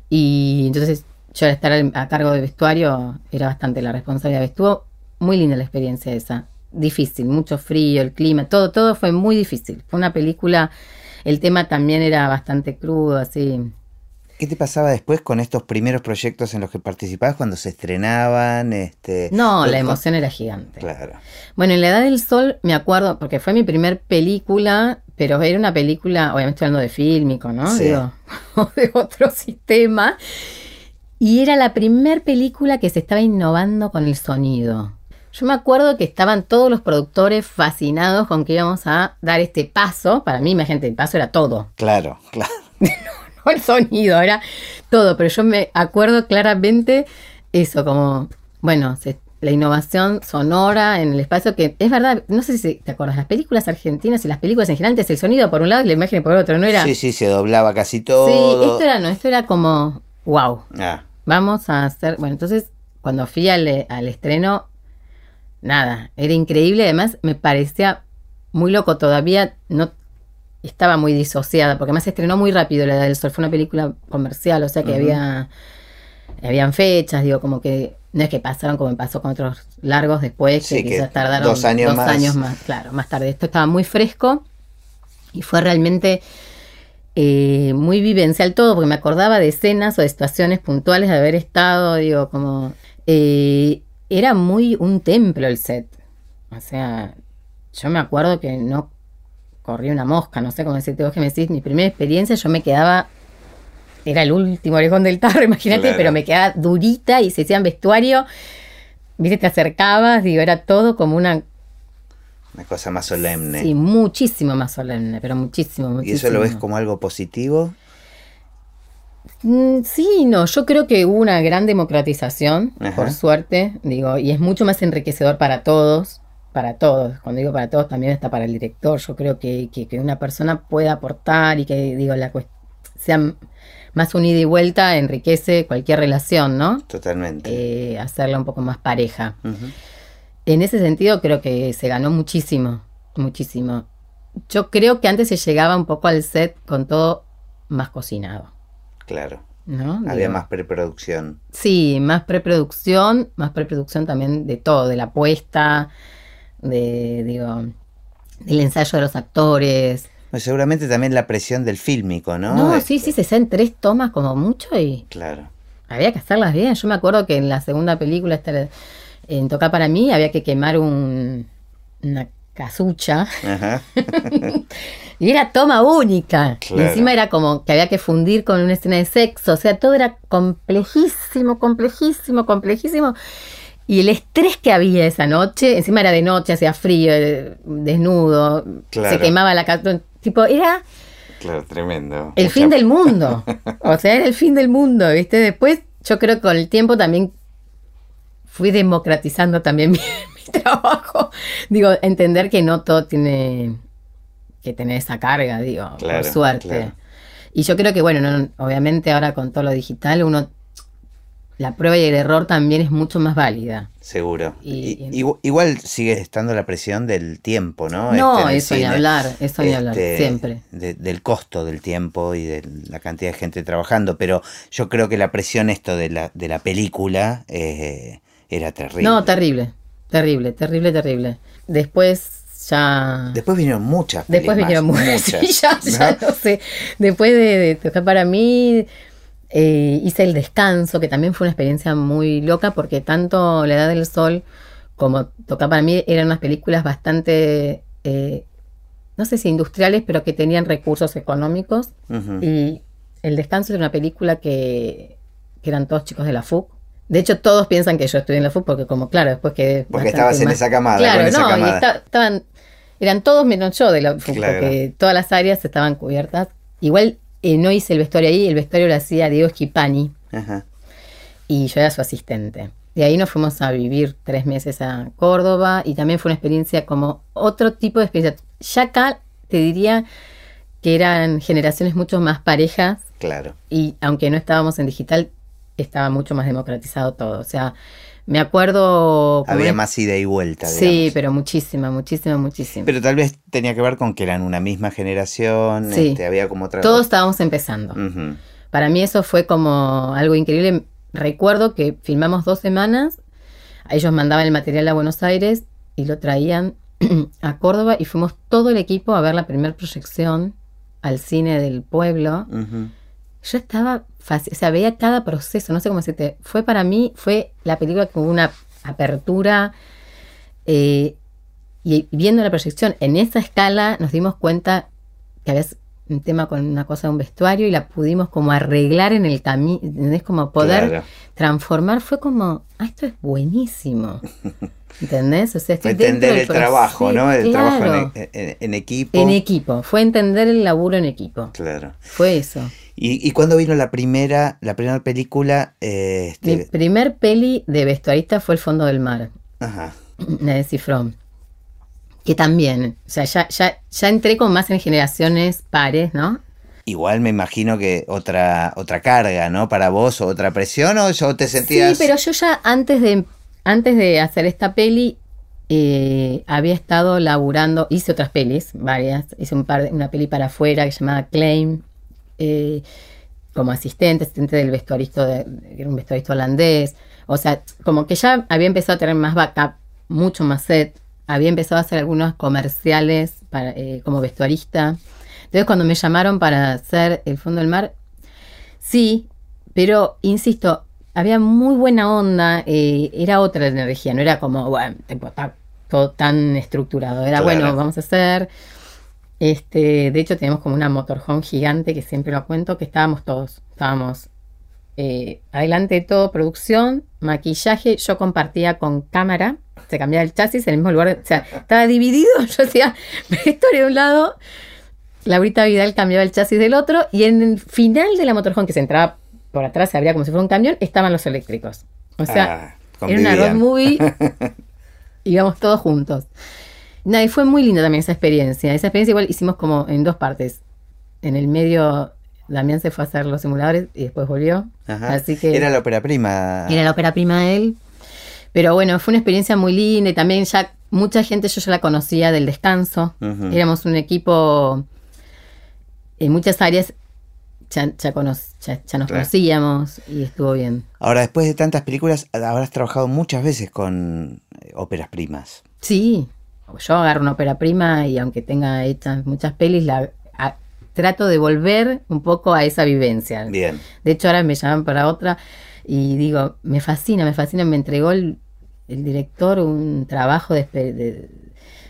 Y entonces, yo al estar a cargo de vestuario era bastante la responsabilidad. Estuvo muy linda la experiencia esa. Difícil, mucho frío, el clima, todo, todo fue muy difícil. Fue una película, el tema también era bastante crudo, así. ¿Qué te pasaba después con estos primeros proyectos en los que participabas cuando se estrenaban? Este, No, la emoción era gigante. Claro. Bueno, en La Edad del Sol me acuerdo, porque fue mi primer película, pero era una película, obviamente estoy hablando de fílmico, ¿no? Sí. Digo, de otro sistema. Y era la primer película que se estaba innovando con el sonido. Yo me acuerdo que estaban todos los productores fascinados con que íbamos a dar este paso. Para mí, imagínate, el paso era todo. Claro, claro. El sonido, era todo. Pero yo me acuerdo claramente eso, como, bueno, se- la innovación sonora en el espacio, que es verdad, no sé si te acuerdas, las películas argentinas y las películas en general, el sonido por un lado y la imagen por otro, no era... Sí, sí, se doblaba casi todo. Sí, esto era, no, esto era como, wow, Ah, vamos a hacer, bueno, entonces cuando fui al, al estreno, nada, era increíble, además me parecía muy loco, todavía no estaba muy disociada, porque además se estrenó muy rápido La Edad del Sol, fue una película comercial, o sea que había, habían fechas, digo, como que no es que pasaron como pasó con otros largos después, que Sí, que quizás tardaron dos años más. años más, claro, más tarde. Esto estaba muy fresco y fue realmente eh, muy vivencial todo, porque me acordaba de escenas o de situaciones puntuales de haber estado, digo, como... eh, era muy un templo el set. O sea, yo me acuerdo que no corría una mosca, no sé cómo decirte vos que me decís, mi primera experiencia yo me quedaba... Era el último orejón del tarro, imagínate, Claro. pero me quedaba durita y se hacían vestuario, viste, te acercabas, digo, era todo como una... una cosa más solemne. Sí, muchísimo más solemne, pero muchísimo, ¿Y muchísimo. eso lo ves como algo positivo? Mm, Sí, y no, yo creo que hubo una gran democratización, Ajá. por suerte, digo, y es mucho más enriquecedor para todos, para todos, cuando digo para todos también está para el director, yo creo que, que, que una persona pueda aportar y que, digo, la sea más unida y vuelta enriquece cualquier relación, ¿no? Totalmente. Eh, hacerla un poco más pareja. En ese sentido creo que se ganó muchísimo, muchísimo. Yo creo que antes se llegaba un poco al set con todo más cocinado, Claro. ¿no? Había Digo, más preproducción. Sí, más preproducción, más preproducción también de todo, de la puesta, de, digo, del ensayo de los actores. Pues seguramente también la presión del fílmico, ¿no? No, Este, sí, sí, se hacen tres tomas como mucho y Claro. había que hacerlas bien. Yo me acuerdo que en la segunda película, esta, en Toca para mí, había que quemar un, una casucha Ajá. y era toma única. Claro. Y encima era como que había que fundir con una escena de sexo. O sea, todo era complejísimo, complejísimo, complejísimo. Y el estrés que había esa noche, encima era de noche, hacía frío, eh, desnudo, Claro. se quemaba la casa. Tipo, era Claro, tremendo. el Mucha- fin del mundo. O sea, era el fin del mundo, ¿viste? Después, yo creo que con el tiempo también fui democratizando también mi, mi trabajo. Digo, entender que no todo tiene que tener esa carga, digo, Claro, por suerte. claro. Y yo creo que, bueno, no- obviamente ahora con todo lo digital, uno, la prueba y el error también es mucho más válida. Seguro. Y- Y- igu- igual sigue estando la presión del tiempo, ¿no? No, Este, eso ni hablar, eso ni hablar, Este, siempre. de- del costo del tiempo y de la cantidad de gente trabajando, pero yo creo que la presión esto de la, de la película eh, era terrible. No, terrible, terrible, terrible, terrible. Después ya... Después vinieron muchas Después vinieron más, muchas. muchas. Sí, ya, ya ¿no? no sé. Después de, de tocar para mí, eh, hice el descanso, que también fue una experiencia muy loca, porque tanto La Edad del Sol como Tocar para mí eran unas películas bastante, eh, no sé si industriales, pero que tenían recursos económicos. Y El descanso era una película que, que eran todos chicos de la FUC. De hecho, todos piensan que yo estudié en la FUC porque como, claro, después que... Porque estabas en esa camada, Claro, con esa no, y esta- estaban... Eran todos menos yo de la FUC, Claro. porque todas las áreas estaban cubiertas. Igual eh, no hice el vestuario ahí, el vestuario lo hacía Diego Schipani Ajá. y yo era su asistente. De ahí nos fuimos a vivir tres meses a Córdoba y también fue una experiencia como otro tipo de experiencia. Ya acá te diría que eran generaciones mucho más parejas Claro. y aunque no estábamos en digital, estaba mucho más democratizado todo. O sea, me acuerdo... Había más ida y vuelta. Sí, digamos. pero muchísima, muchísima, muchísima. Pero tal vez tenía que ver con que eran una misma generación, Sí. este, había como otra... Todos estábamos empezando. Para mí eso fue como algo increíble. Recuerdo que filmamos dos semanas, a ellos mandaban el material a Buenos Aires y lo traían a Córdoba y fuimos todo el equipo a ver la primera proyección al cine del pueblo. Yo estaba fácil, o sea, veía cada proceso, no sé cómo decirte, fue para mí, fue la película con una apertura, eh, y viendo la proyección en esa escala nos dimos cuenta que había un tema con una cosa de un vestuario y la pudimos como arreglar en el camino, es como poder Claro. transformar, fue como, ah, esto es buenísimo. ¿Entendés? O sea, estoy entender el trabajo, ¿no? El trabajo en, en- en equipo. En equipo, fue entender el laburo en equipo. Claro. Fue eso. ¿Y, y cuándo vino la primera, la primera película? eh, Mi este, primer peli de vestuarista fue El fondo del mar, ajá. Desi Fromm. Que también, o sea, ya, ya, ya entré con más en generaciones pares, ¿no? Igual me imagino que otra, otra carga, ¿no? Para vos, o otra presión, o yo te sentías. Sí, pero yo ya antes de, antes de hacer esta peli, eh, había estado laburando, hice otras pelis, varias, hice un par de, una peli para afuera que se llamaba Claim, eh, como asistente, asistente del vestuarista, era un vestuarista holandés, o sea, como que ya había empezado a tener más backup, mucho más set, había empezado a hacer algunos comerciales para, eh, como vestuarista. Entonces cuando me llamaron para hacer El Fondo del Mar, Sí, pero insisto, había muy buena onda, eh, era otra la energía, no era como, bueno, tipo, todo tan estructurado, era Claro. bueno, vamos a hacer. Este, de hecho, tenemos como una motorhome gigante que siempre lo cuento, que estábamos todos, estábamos eh, adelante de todo, producción, maquillaje, yo compartía con cámara, se cambiaba el chasis en el mismo lugar, o sea, estaba dividido, yo hacía vestuario de un lado, Laurita Vidal cambiaba el chasis del otro y en el final de la motorhome que se entraba por atrás, se abría como si fuera un camión, estaban los eléctricos. O sea, Ah, era una road movie, íbamos todos juntos. Nada, y fue muy linda también esa experiencia. Esa experiencia igual hicimos como en dos partes. En el medio, Damián se fue a hacer los simuladores y después volvió. Ajá. Así que Era la ópera prima. era la ópera prima de él. Pero bueno, fue una experiencia muy linda y también ya mucha gente yo ya la conocía del descanso. Éramos un equipo en muchas áreas, ya, ya, ya- ya nos conocíamos y estuvo bien. Ahora, después de tantas películas, habrás trabajado muchas veces con eh, óperas primas. Sí, yo agarro una ópera prima y aunque tenga hechas muchas pelis, la a- trato de volver un poco a esa vivencia. Bien. De hecho, ahora me llaman para otra y digo, me fascina, me fascina, me entregó el, el director un trabajo de, de-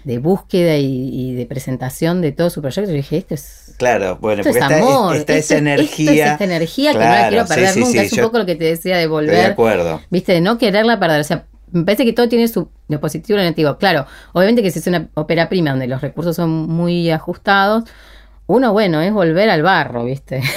de búsqueda y, y de presentación de todo su proyecto. Y dije, esto es... Claro, bueno, Esto es porque amor, está esto esa es- esto energía. es esta energía que no la Claro, quiero sí, perder sí, nunca. sí, es un yo poco lo que te decía de Estoy de volver. acuerdo. Viste, de no quererla perder. O sea, me parece que todo tiene su lo positivo y negativo. Claro, obviamente que si es una ópera prima donde los recursos son muy ajustados, uno, bueno, es volver al barro, ¿viste?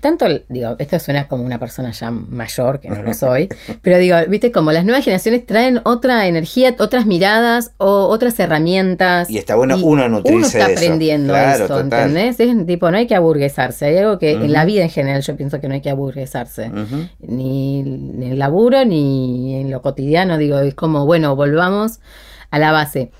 Tanto, digo, esto suena como una persona ya mayor, que no lo soy, pero digo, ¿viste? Como las nuevas generaciones traen otra energía, otras miradas o otras herramientas. Y está bueno uno nutrirse Uno está de eso. aprendiendo Claro, esto. ¿entendés? Es tipo, no hay que aburguesarse. Hay algo que en la vida en general yo pienso que no hay que aburguesarse ni en el laburo ni en lo cotidiano. Digo, es como, bueno, volvamos a la base.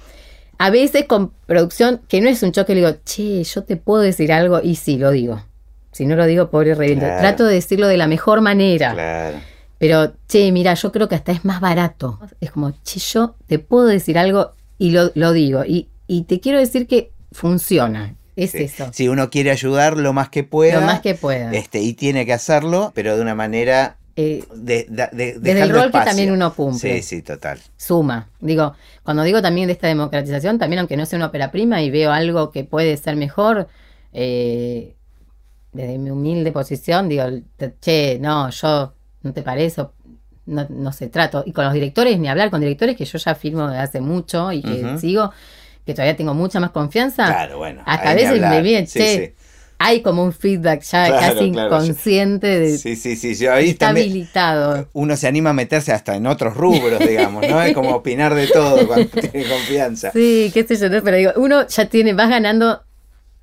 A veces con producción, que no es un choque, le digo, che, yo te puedo decir algo y sí, lo digo. Si no lo digo, pobre. Claro. Trato de decirlo de la mejor manera. Claro. Pero, che, mira, yo creo que hasta es más barato. Es como, che, yo te puedo decir algo y lo, lo digo. Y, y te quiero decir que funciona. Es Sí. eso. Si uno quiere ayudar lo más que pueda. Lo más que pueda. Este, y tiene que hacerlo, pero de una manera. Eh, De, de- de- Desde el rol que también uno cumple. Sí, sí, total. suma. Digo, cuando digo también de esta democratización, también aunque no sea una ópera prima y veo algo que puede ser mejor, eh, desde mi humilde posición, digo, che, no, yo, ¿no te parece? O No, no se trato. Y con los directores, ni hablar con directores que yo ya firmo desde hace mucho y que sigo, que todavía tengo mucha más confianza. Claro, bueno. Hasta a veces me hablar. viene, Sí, che, sí. Hay como un feedback ya Claro, casi claro, inconsciente de Sí, sí, sí. Yo ahí está también- habilitado. uno se anima a meterse hasta en otros rubros, digamos, ¿no? Es como opinar de todo cuando tiene confianza. Sí, qué sé yo, ¿no? pero digo, uno ya tiene, vas ganando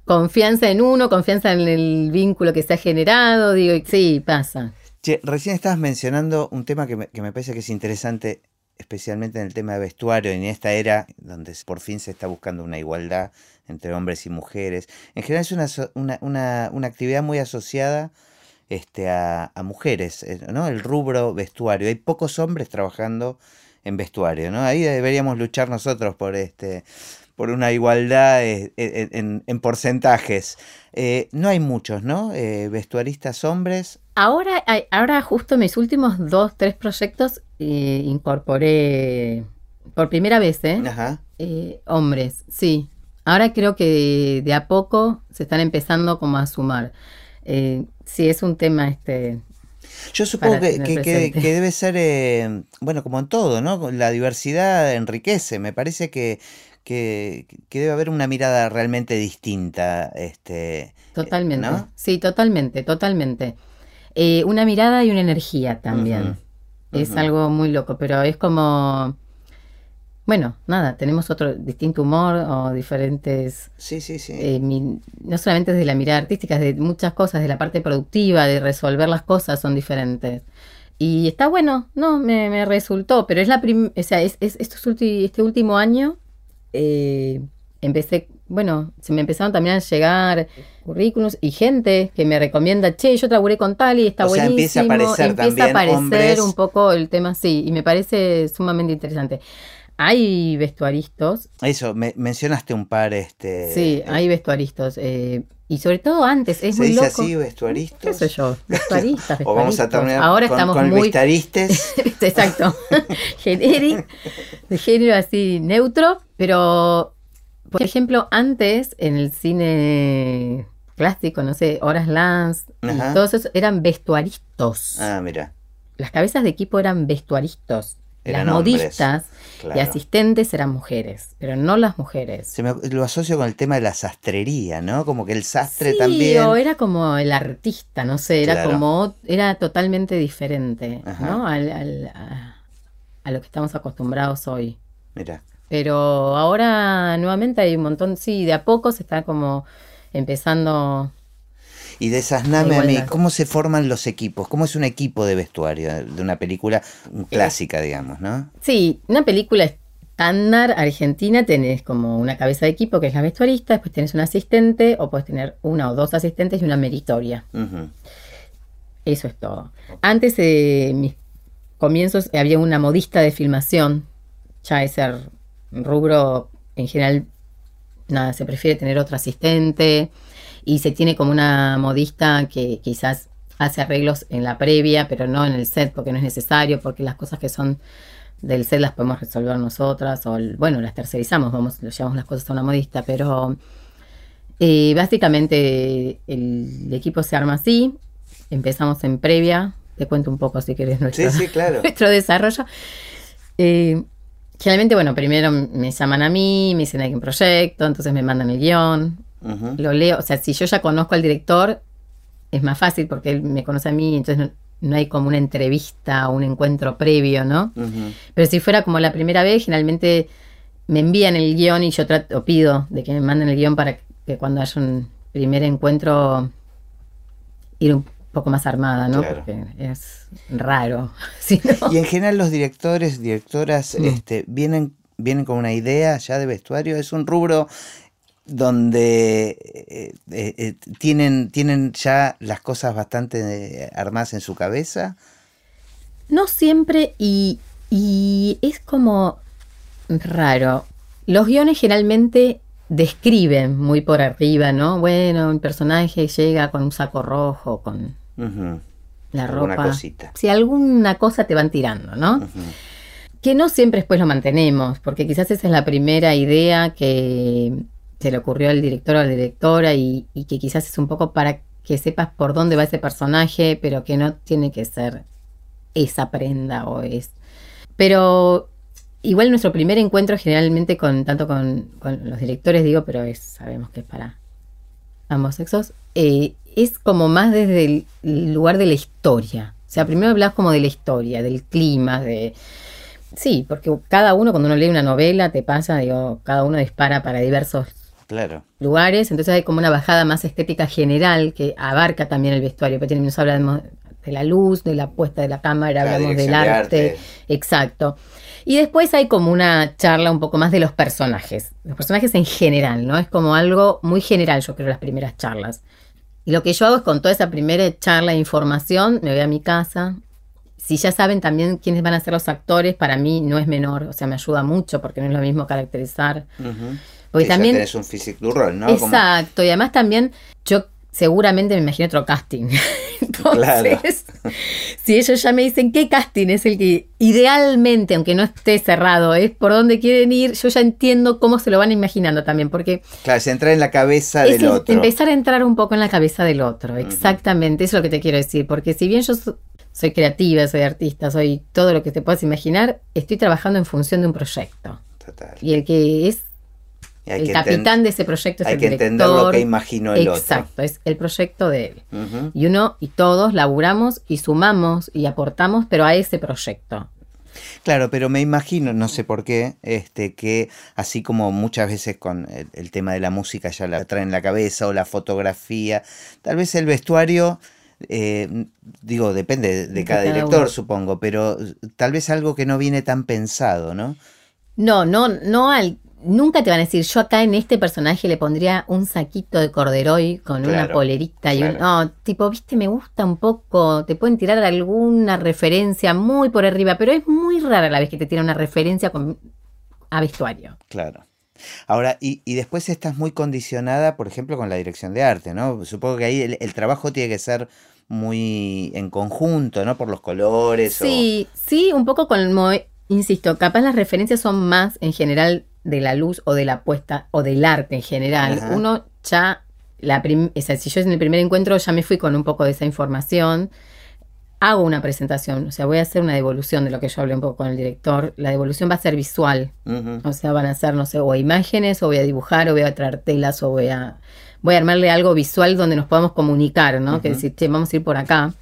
confianza en uno, confianza en el vínculo que se ha generado, digo, y sí, pasa. Che, recién estabas mencionando un tema que me, que me parece que es interesante, especialmente en el tema de vestuario, en esta era donde por fin se está buscando una igualdad entre hombres y mujeres. En general es una, una, una- una actividad muy asociada este, a, a mujeres, eh, ¿no? El rubro vestuario. Hay pocos hombres trabajando en vestuario, ¿no? Ahí deberíamos luchar nosotros por este por una igualdad eh, en, en, porcentajes. no hay muchos, ¿no? vestuaristas hombres. Ahora, ahora justo en mis últimos dos, tres proyectos incorporé por primera vez, ¿eh? Ajá. hombres, sí. Ahora creo que de a poco se están empezando como a sumar. Eh, sí, es un tema este. Yo supongo que, debe ser, eh, bueno, como en todo, ¿no? La diversidad enriquece. Me parece que, que, debe haber una mirada realmente distinta. Este, totalmente. Sí, totalmente, totalmente. Eh, una mirada y una energía también. Es algo muy loco, pero es como bueno, nada, tenemos otro distinto humor o diferentes... Sí, sí, sí. Eh, no solamente desde la mirada artística, de muchas cosas, de la parte productiva, de resolver las cosas son diferentes. Y está bueno, no, me, resultó, pero es la primera, o sea, es, este último año eh, empecé, bueno, se me empezaron también a llegar currículums y gente que me recomienda, che, yo trabajé con tal y está o buenísimo. empieza a aparecer empieza a aparecer un poco el tema, sí, y me parece sumamente interesante. Hay vestuaristas. Eso, me, mencionaste un par. este Sí, hay vestuaristas. Eh, y sobre todo antes, es ¿Se muy dice loco. así, vestuaristas? ¿Qué sé yo? Vestuaristas, o vamos a terminar Ahora con, estamos con muy... vestuaristas. Exacto. Genérico, de género así neutro, pero, por ejemplo, antes en el cine clásico, no sé, Horas Lance, todos esos eran vestuaristas. Ah, mira. Las cabezas de equipo eran vestuaristas las modistas y asistentes eran mujeres, pero no las mujeres. Se me, lo asocio con el tema de la sastrería, ¿no? Como que el sastre también. O era como el artista, no sé, era como, era totalmente diferente, ¿no? Al, a, a, lo que estamos acostumbrados hoy. Mira. Pero ahora nuevamente hay un montón, sí, de a poco se está como empezando y de esas a ¿cómo se forman los equipos? ¿Cómo es un equipo de vestuario de una película clásica, digamos, no? Sí, una película estándar argentina tenés como una cabeza de equipo que es la vestuarista, después tenés un asistente o puedes tener una o dos asistentes y una meritoria. Eso es todo. Antes de mis comienzos había una modista de filmación, ya ese rubro en general, nada, se prefiere tener otro asistente y se tiene como una modista que quizás hace arreglos en la previa, pero no en el set porque no es necesario, porque las cosas que son del set las podemos resolver nosotras, o bueno, las tercerizamos, vamos, llevamos las cosas a una modista, pero eh, básicamente el, equipo se arma así, empezamos en previa, te cuento un poco si quieres nuestro, nuestro desarrollo. Eh, generalmente, bueno, primero me llaman a mí, me dicen hay un proyecto, entonces me mandan el guion, lo leo, o sea, si yo ya conozco al director, es más fácil porque él me conoce a mí, entonces no, hay como una entrevista o un encuentro previo, ¿no? Pero si fuera como la primera vez, generalmente me envían el guion y yo trato, pido de que me manden el guion para que cuando haya un primer encuentro ir un poco más armada, ¿no? Porque es raro. Y en general los directores, directoras, mm. este, vienen vienen con una idea ya de vestuario, es un rubro donde eh, eh, eh, tienen, tienen ya las cosas bastante armadas en su cabeza. No siempre y, es como raro. Los guiones generalmente describen muy por arriba, ¿no? Bueno, un personaje llega con un saco rojo, con la ropa. Si alguna cosa te van tirando, ¿no? Que no siempre después lo mantenemos, porque quizás esa es la primera idea que se le ocurrió al director o a la directora y, que quizás es un poco para que sepas por dónde va ese personaje, pero que no tiene que ser esa prenda o es. Pero igual nuestro primer encuentro generalmente con tanto con, los directores, digo, pero es, sabemos que es para ambos sexos, eh, es como más desde el lugar de la historia. O sea, primero hablas como de la historia, del clima, de Sí, porque cada uno cuando uno lee una novela te pasa, digo, cada uno dispara para diversos claro. lugares, entonces hay como una bajada más estética general que abarca también el vestuario, pero nos hablamos de la luz, de la puesta de la cámara, hablamos del arte, exacto. Y después hay como una charla un poco más de los personajes, los personajes en general, ¿no? Es como algo muy general, yo creo, las primeras charlas. Y lo que yo hago es con toda esa primera charla de información, me voy a mi casa. Si ya saben también quiénes van a ser los actores, para mí no es menor, o sea, me ayuda mucho porque no es lo mismo caracterizar Porque Sí, también... tenés un physique du rol, ¿no? Como- Exacto, y además también yo seguramente me imagino otro casting. Entonces, si ellos ya me dicen qué casting es el que idealmente, aunque no esté cerrado, es por dónde quieren ir, yo ya entiendo cómo se lo van imaginando también, porque Claro, se entra en la cabeza es del el- otro. empezar a entrar un poco en la cabeza del otro, exactamente, eso es lo que te quiero decir, porque si bien yo so- soy creativa, soy artista, soy todo lo que te puedas imaginar, estoy trabajando en función de un proyecto. Total. Y el que es hay el que capitán de ese proyecto es hay el que entender lo que imaginó el otro. Exacto, es el proyecto de él. Y uno y todos laburamos y sumamos y aportamos, pero a ese proyecto. Claro, pero me imagino, no sé por qué, este, que así como muchas veces con el, el tema de la música ya la traen en la cabeza o la fotografía, tal vez el vestuario, eh, digo, depende de, De cada cada director, uno. supongo, pero tal vez algo que no viene tan pensado, ¿no? No, no, no al. Nunca te van a decir, yo acá en este personaje le pondría un saquito de corderoy con una polerita y un. No, tipo, viste, me gusta un poco. Te pueden tirar alguna referencia muy por arriba, pero es muy rara la vez que te tiran una referencia con, a vestuario. Claro. Ahora, y, y después estás muy condicionada, por ejemplo, con la dirección de arte, ¿no? Supongo que ahí el, el trabajo tiene que ser muy en conjunto, ¿no? Por los colores. o- Sí, sí, un poco con insisto, capaz las referencias son más en general de la luz o de la puesta o del arte en general. Ajá. Uno ya, la o sea, si yo en el primer encuentro ya me fui con un poco de esa información, hago una presentación, o sea, voy a hacer una devolución de lo que yo hablé un poco con el director. La devolución va a ser visual, o sea, van a ser, no sé, o imágenes, o voy a dibujar, o voy a traer telas, o voy a, voy a armarle algo visual donde nos podamos comunicar, ¿no? Que decir, "Che, vamos a ir por acá.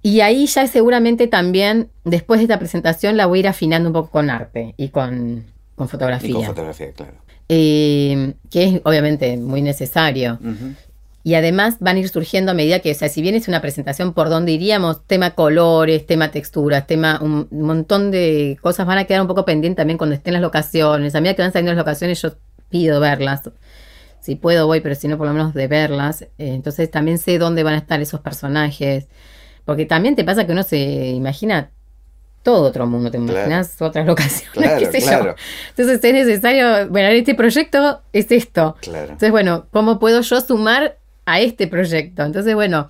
Y ahí ya seguramente también, después de esta presentación, la voy a ir afinando un poco con arte y con, con Y fotografía. con fotografía, claro. Eh, que es obviamente muy necesario. Ujú. Y además van a ir surgiendo a medida que, o sea, si bien es una presentación por donde iríamos, tema colores, tema texturas, tema un montón de cosas van a quedar un poco pendientes también cuando estén las locaciones. A medida que van saliendo las locaciones, yo pido verlas. Si puedo, voy, pero si no, por lo menos de verlas. Eh, entonces también sé dónde van a estar esos personajes. Porque también te pasa que uno se imagina todo otro mundo, te Claro. imaginas otras locaciones, Claro, qué sé yo. claro. Entonces es necesario, bueno, en este proyecto es esto. Claro. Entonces, bueno, ¿cómo puedo yo sumar a este proyecto? Entonces, bueno,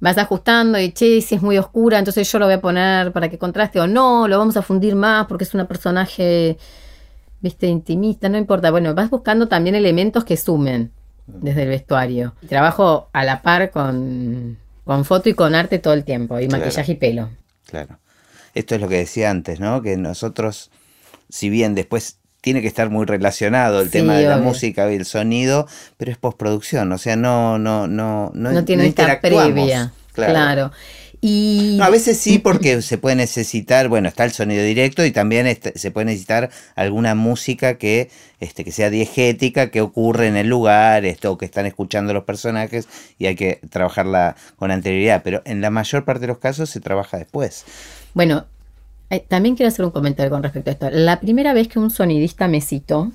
vas ajustando y, che, si es muy oscura, entonces yo lo voy a poner para que contraste o no, lo vamos a fundir más porque es una personaje, viste, intimista, no importa. Bueno, vas buscando también elementos que sumen desde el vestuario. Trabajo a la par con, con foto y con arte todo el tiempo, y maquillaje y pelo. Claro. Esto es lo que decía antes, ¿no? Que nosotros, si bien después tiene que estar muy relacionado el Sí, tema de la música y el sonido, pero es postproducción, o sea, no, no, no, no, No, tiene esta interactuamos. previa. Claro. Claro. Y No, a veces sí, porque se puede necesitar, bueno, está el sonido directo y también este- se puede necesitar alguna música que, este, que sea diegética, que ocurre en el lugar, esto, que están escuchando los personajes y hay que trabajarla con anterioridad, pero en la mayor parte de los casos se trabaja después. Bueno, eh, también quiero hacer un comentario con respecto a esto. La primera vez que un sonidista me citó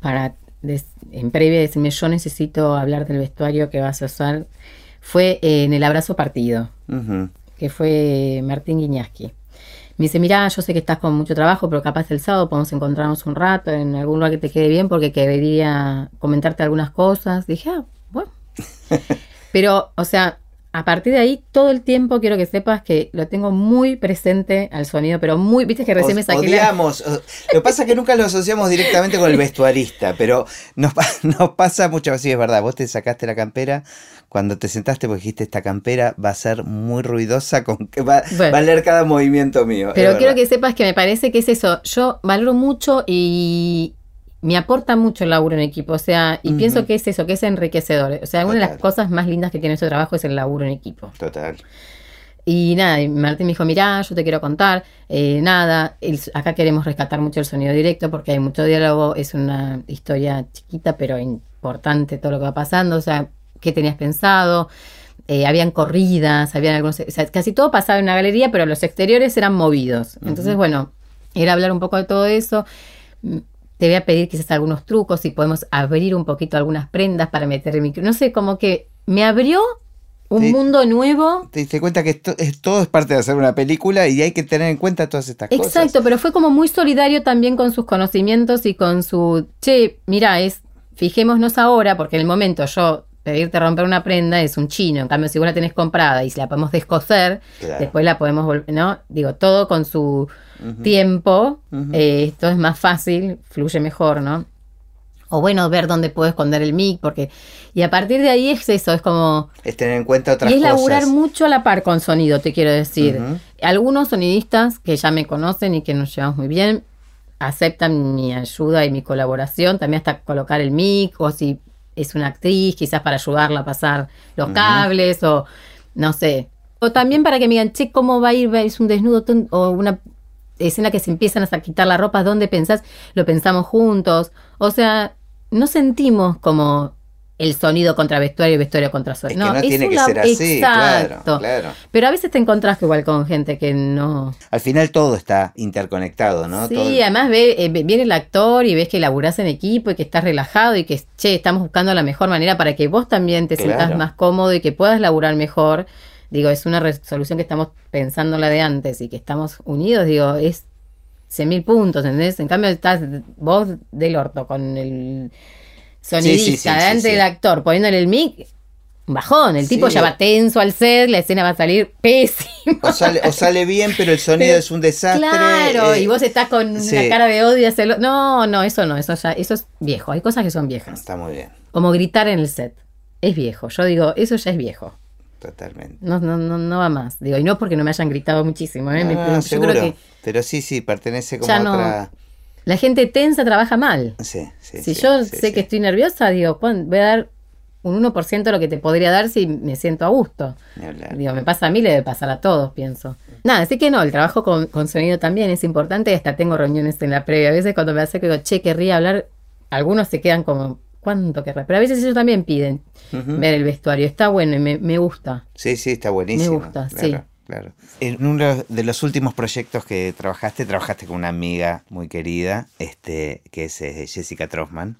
para des- en previa decirme yo necesito hablar del vestuario que vas a usar fue eh, en el abrazo partido, que fue Martín Guiñaski. Me dice, mira, yo sé que estás con mucho trabajo, pero capaz el sábado podemos encontrarnos un rato en algún lugar que te quede bien porque quería comentarte algunas cosas. Dije, ah, bueno. Pero, o sea, a partir de ahí, todo el tiempo quiero que sepas que lo tengo muy presente al sonido, pero muy, viste que recién me saqué odiamos. Lo que pasa es que nunca lo asociamos directamente con el vestuarista, pero nos, pa- nos pasa muchas veces, sí, es verdad, vos te sacaste la campera, cuando te sentaste porque dijiste esta campera va a ser muy ruidosa, con que va, Bueno. va a leer cada movimiento mío. Pero quiero que sepas que me parece que es eso. Yo valoro mucho y me aporta mucho el laburo en equipo. O sea, y pienso que es eso, que es enriquecedor. O sea, una de las cosas más lindas que tiene ese trabajo es el laburo en equipo. Total. Y nada, y Martín me dijo, mirá, yo te quiero contar, eh, nada, el- acá queremos rescatar mucho el sonido directo porque hay mucho diálogo, es una historia chiquita pero importante todo lo que va pasando, o sea, ¿qué tenías pensado? Eh, habían corridas, habían algunos, o sea, casi todo pasaba en una galería, pero los exteriores eran movidos. Entonces, bueno, era hablar un poco de todo eso. Te voy a pedir quizás algunos trucos, si podemos abrir un poquito algunas prendas para meter el micro. No sé, como que me abrió un mundo nuevo. Te diste cuenta que esto, es, todo es parte de hacer una película y hay que tener en cuenta todas estas cosas. Exacto, pero fue como muy solidario también con sus conocimientos y con su, che, mira, es, fijémonos ahora, porque en el momento yo pedirte romper una prenda es un chino, en cambio si vos la tenés comprada y si la podemos descoser, Claro. después la podemos volver, ¿no? Digo, todo con su tiempo, eh, esto es más fácil, fluye mejor, ¿no? O bueno, ver dónde puedo esconder el mic, porque... Y a partir de ahí es eso, es como... Es tener en cuenta otras Y es cosas. laburar mucho a la par con sonido, te quiero decir. Algunos sonidistas que ya me conocen y que nos llevamos muy bien, aceptan mi ayuda y mi colaboración, también hasta colocar el mic, o si es una actriz, quizás para ayudarla a pasar los cables, o no sé. O también para que me digan, che, ¿cómo va a ir? ¿Es un desnudo o una escena que se empiezan a quitar la ropa? ¿Dónde pensás? Lo pensamos juntos. O sea, no sentimos como el sonido contra vestuario y vestuario contra Es sonido. que no, es tiene que ser así, Exacto. claro. Pero a veces te encontrás igual con gente que no. Al final todo está interconectado, ¿no? Sí, Todo- además ve, eh, viene el actor y ves que laburás en equipo y que estás relajado y que, che, estamos buscando la mejor manera para que vos también te sientas Claro. más cómodo y que puedas laburar mejor. Digo, es una resolución que estamos pensando la de antes y que estamos unidos, digo, es 100 mil puntos, ¿entendés? En cambio estás vos del orto con el sonidista, Sí, sí, sí, sí, delante del actor, poniéndole el mic, un bajón, el tipo ya va tenso al set, la escena va a salir pésima. O sale, o sale bien, pero el sonido Pero- es un desastre. Claro, eh, y vos estás con una cara de odio hacia el o- No, no, eso no, eso ya, eso es viejo. Hay cosas que son viejas. Está muy bien, Como gritar en el set. Es viejo. Yo digo, eso ya es viejo. totalmente. No, no, no, no va más. Digo, y no porque no me hayan gritado muchísimo. ¿eh? No, Me- no, yo seguro. creo que Pero sí, sí, pertenece como a no- otra. La gente tensa trabaja mal. Sí, sí. si sí, yo sí, sé sí. que estoy nerviosa, digo, "Juan, voy a dar un 1% de lo que te podría dar si me siento a gusto. Digo, me pasa a mí, le debe pasar a todos, pienso. Nada, así que no, el trabajo con, con sonido también es importante. Hasta tengo reuniones en la previa. A veces cuando me que digo, che, querría hablar, algunos se quedan como, ¿cuánto querrá? Pero a veces ellos también piden ver el vestuario. Está bueno y me, me gusta. Sí, sí, está buenísimo. Me gusta, claro, sí. Claro. En uno de los últimos proyectos que trabajaste, trabajaste con una amiga muy querida, este, que es eh, Jessica Trossman,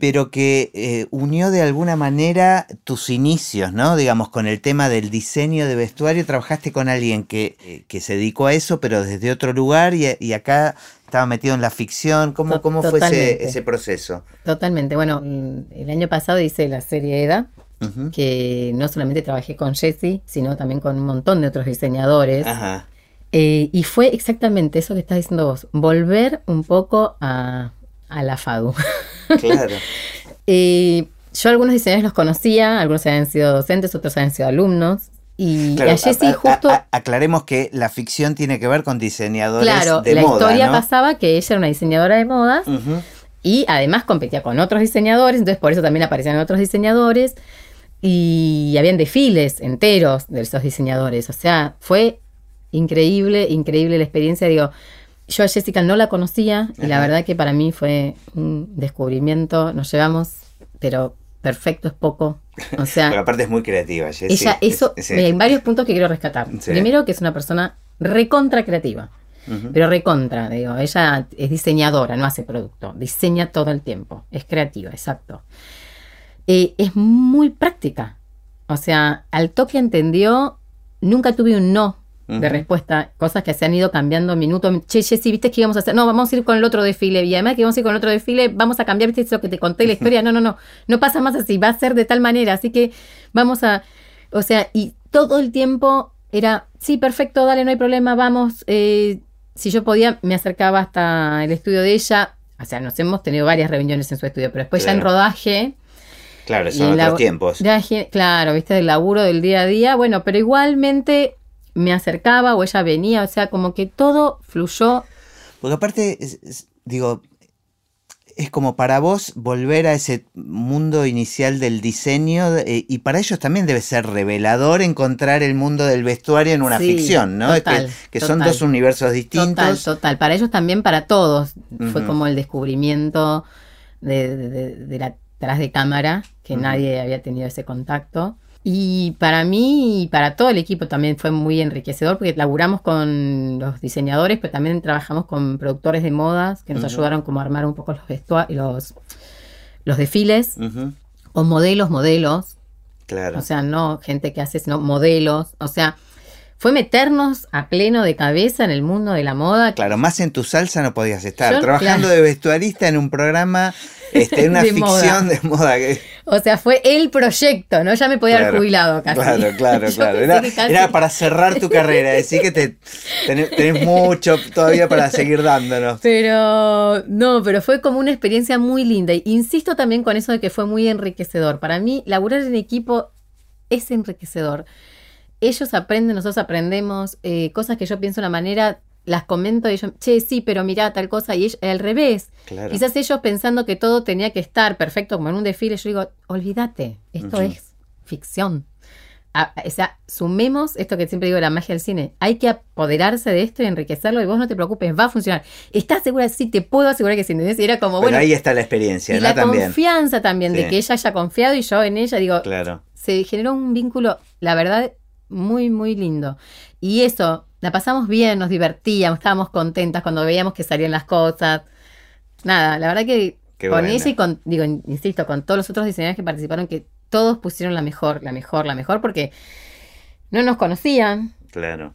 pero que eh, unió de alguna manera tus inicios, ¿no? Digamos, con el tema del diseño de vestuario, trabajaste con alguien que, eh, que se dedicó a eso, pero desde otro lugar y, y acá estaba metido en la ficción. ¿Cómo, cómo fue ese, ese proceso? Totalmente. Bueno, mm, el año pasado hice la serie EDA, Que no solamente trabajé con Jessie, sino también con un montón de otros diseñadores. Ajá. Eh, y fue exactamente eso que estás diciendo vos, volver un poco a, a la FADU. Claro. Eh, yo algunos diseñadores los conocía, algunos habían sido docentes, otros habían sido alumnos. Y Claro, a a- justo, a- aclaremos que la ficción tiene que ver con diseñadores claro, de la moda, historia ¿no? pasaba que ella era una diseñadora de modas Ujú. y además competía con otros diseñadores, entonces por eso también aparecían otros diseñadores y habían desfiles enteros de esos diseñadores. O sea, fue increíble, increíble la experiencia. Digo, yo a Jessica no la conocía y la verdad que para mí fue un descubrimiento. Nos llevamos, pero perfecto es poco. O sea, Pero aparte es muy creativa, Jessie. ella, eso, Es- hay varios puntos que quiero rescatar. Sí. Primero, que es una persona recontra creativa. Pero recontra, digo, ella es diseñadora, no hace producto, diseña todo el tiempo, es creativa, exacto. Eh, es muy práctica, o sea, al toque entendió, nunca tuve un no de respuesta, cosas que se han ido cambiando minuto. Che, Jessy, ¿viste que íbamos a hacer? No, vamos a ir con el otro desfile, y además que vamos a ir con el otro desfile, vamos a cambiar, ¿viste eso que te conté la historia? No, no, no, no pasa más así, va a ser de tal manera, así que vamos a, o sea, y todo el tiempo era, sí, perfecto, dale, no hay problema, vamos. eh, si yo podía, me acercaba hasta el estudio de ella. O sea, nos hemos tenido varias reuniones en su estudio, pero después ya en rodaje. Claro, son en otros la- tiempos. claro, viste, del laburo del día a día. Bueno, pero igualmente me acercaba o ella venía, o sea, como que todo fluyó. Porque aparte, es- es- digo, es como para vos volver a ese mundo inicial del diseño eh, y para ellos también debe ser revelador encontrar el mundo del vestuario en una Sí, ficción, ¿no? total, que que son total. dos universos Total, distintos. total. Para ellos también, para todos. Fue como el descubrimiento de, de, de- de la tras de cámara, que Ujú. nadie había tenido ese contacto. Y para mí y para todo el equipo también fue muy enriquecedor porque laburamos con los diseñadores, pero también trabajamos con productores de modas que nos ayudaron como a armar un poco los, los, los desfiles, o modelos, modelos. Claro. O sea, no gente que hace, sino modelos. O sea, fue meternos a pleno de cabeza en el mundo de la moda. Claro, más en tu salsa no podías estar. Yo, Trabajando claro. de vestuarista en un programa, este, en una De ficción moda. de moda. que- O sea, fue el proyecto, ¿no? Ya me podía haber jubilado casi. Claro, claro, claro. Era, casi- era para cerrar tu carrera, decir que te, tenés, tenés mucho todavía para seguir dándonos. Pero no, pero fue como una experiencia muy linda. Insisto también con eso de que fue muy enriquecedor. Para mí, laburar en equipo es enriquecedor. Ellos aprenden, nosotros aprendemos, eh, cosas que yo pienso de una manera, las comento y ellos, che, sí, pero mirá tal cosa, y ellos- al revés. Claro. Quizás ellos pensando que todo tenía que estar perfecto como en un desfile, yo digo, olvídate, esto es ficción. A- o sea, sumemos esto que siempre digo, la magia del cine. Hay que apoderarse de esto y enriquecerlo y vos no te preocupes, va a funcionar. ¿Estás segura? Sí, te puedo asegurar que sí. ¿entendés? Y era como, Pero bueno, ahí está la experiencia, y ¿no? la También. confianza también Sí. de que ella haya confiado y yo en ella, digo, Claro. se generó un vínculo, la verdad, muy, muy lindo. Y eso, la pasamos bien, nos divertíamos, estábamos contentas cuando veíamos que salían las cosas. Nada, la verdad que Qué con bueno. ella y con, digo, insisto, con todos los otros diseñadores que participaron, que todos pusieron la mejor, la mejor, la mejor, porque no nos conocían. Claro.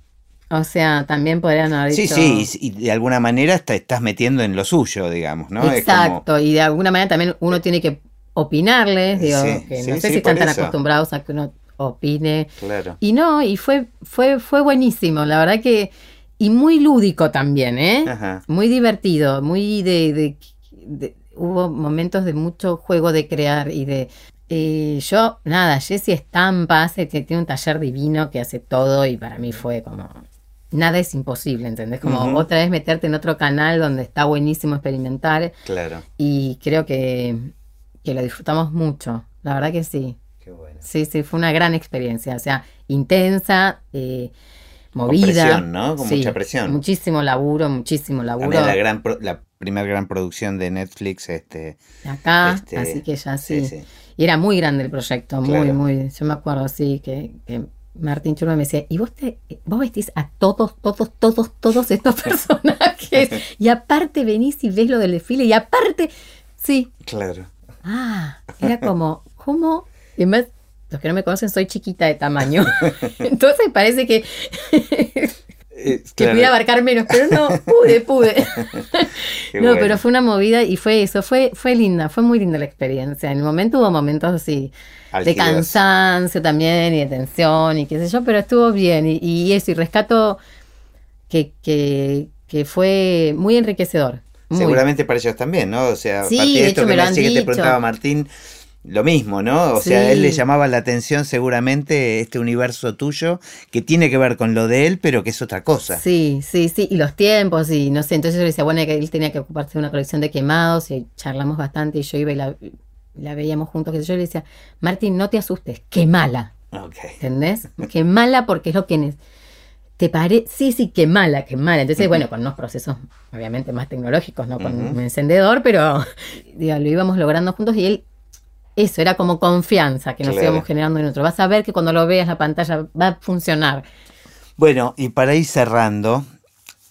O sea, también podrían haber Sí, dicho- sí, y, y de alguna manera te estás metiendo en lo suyo, digamos, ¿no? Como- Exacto, y de alguna manera también uno tiene que opinarles, digo, Sí, que sí, no sé sí, si están tan eso. acostumbrados a que uno opine. claro. Y no, y fue, fue, fue buenísimo, la verdad que, y muy lúdico también, ¿eh? Ajá. Muy divertido, muy de, de- de- hubo momentos de mucho juego de crear y de eh, yo, nada, Jessie Estampa hace, que tiene un taller divino que hace todo y para mí fue como nada es imposible, ¿entendés? Como otra vez meterte en otro canal donde está buenísimo experimentar Claro. y creo que, que lo disfrutamos mucho, la verdad que sí. Sí, sí, fue una gran experiencia, o sea, intensa, eh, movida. presión, ¿no? Con Sí, mucha presión. Muchísimo laburo, muchísimo laburo. También la gran pro- la primera gran producción de Netflix, este. acá, este, así que ya sí. sí. Y era muy grande el proyecto, muy, Claro. muy. Yo me acuerdo, sí, que, que Martín Churma me decía, ¿y vos te, vos vestís a todos, todos, todos, todos estos personajes? y aparte venís y ves lo del desfile, y aparte, sí, Claro. Ah, era como, ¿cómo? Y además, los que no me conocen, soy chiquita de tamaño. Entonces parece que, Eh, que claro. pudiera abarcar menos, pero no, pude, pude. Qué no, bueno. pero fue una movida y fue eso, fue, fue linda, fue muy linda la experiencia. En el momento hubo momentos así de cansancio también y de tensión y qué sé yo, pero estuvo bien. Y, y eso, y rescato que, que, que fue muy enriquecedor. muy. Seguramente para ellos también, ¿no? O sea, Sí, a partir de de esto hecho que me lo han decía que te dicho. preguntaba Martín, lo mismo, ¿no? O sea, a él le llamaba la atención seguramente este universo tuyo que tiene que ver con lo de él, pero que es otra cosa. Sí, sí, sí, y los tiempos, y no sé, entonces yo le decía, bueno, que él tenía que ocuparse de una colección de quemados, y charlamos bastante, y yo iba y la, la veíamos juntos, que yo le decía, Martín, no te asustes, quemala, Ok. ¿entendés? Quemala porque es lo que te parece, sí, sí, quemala, quemala. Entonces, bueno, con unos procesos obviamente más tecnológicos, no con un encendedor, pero digo, lo íbamos logrando juntos y él... Eso era como confianza que nos Claro. íbamos generando en otro. Vas a ver que cuando lo veas la pantalla va a funcionar. Bueno, y para ir cerrando,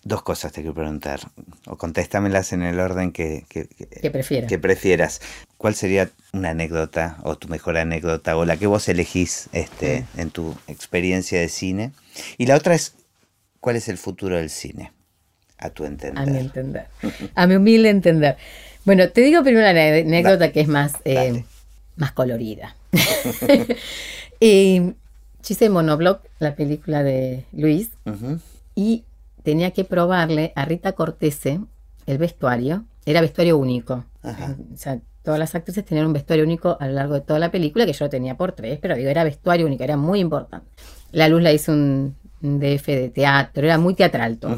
dos cosas te quiero preguntar, o contéstamelas en el orden que, que, prefieras. que prefieras. ¿Cuál sería una anécdota o tu mejor anécdota o la que vos elegís este, en tu experiencia de cine? Y la otra es, ¿cuál es el futuro del cine? A tu entender. A mi entender. A mi humilde entender. Bueno, te digo primero la anécdota que es más, eh. Más colorida. Eh, yo hice Monoblock, la película de Luis, y tenía que probarle a Rita Cortese el vestuario. Era vestuario único. Ajá. O sea, todas las actrices tenían un vestuario único a lo largo de toda la película, que yo lo tenía por tres, pero digo, era vestuario único, era muy importante. La luz la hizo un, DF de teatro, era muy teatral todo.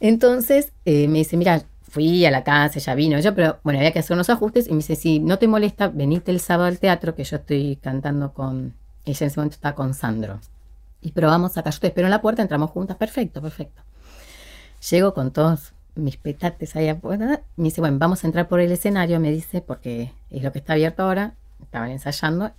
Entonces eh, me dice, mira, fui a la casa, ya vino yo, pero bueno, había que hacer unos ajustes y me dice, si no te molesta, venite el sábado al teatro, que yo estoy cantando con, ella en ese momento está con Sandro. Y probamos acá, yo te espero en la puerta, entramos juntas, perfecto, perfecto. Llego con todos mis petates ahí afuera, me dice, bueno, vamos a entrar por el escenario, me dice, porque es lo que está abierto ahora, estaban ensayando.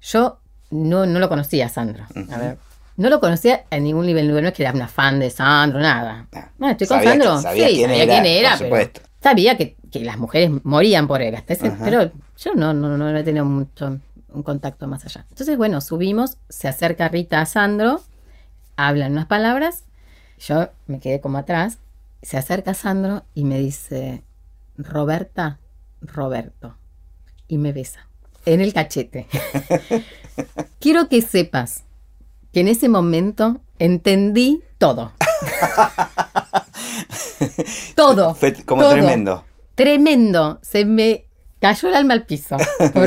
Yo no, no lo conocía Sandro, a ver, no lo conocía a ningún nivel, no es que era una fan de Sandro, nada. Bueno, estoy con sabía Sandro, que- sabía sí, quién sabía era, quién era, por pero supuesto. sabía que, que las mujeres morían por él, hasta ese- Ajá. pero yo no, no, no he tenido mucho, un contacto más allá. Entonces, bueno, subimos, se acerca Rita a Sandro, hablan unas palabras, yo me quedé como atrás, se acerca Sandro y me dice, Roberta, Roberto, y me besa en el cachete. Quiero que sepas que en ese momento entendí todo. todo. Fue como todo. tremendo. Tremendo. Se me cayó el alma al piso.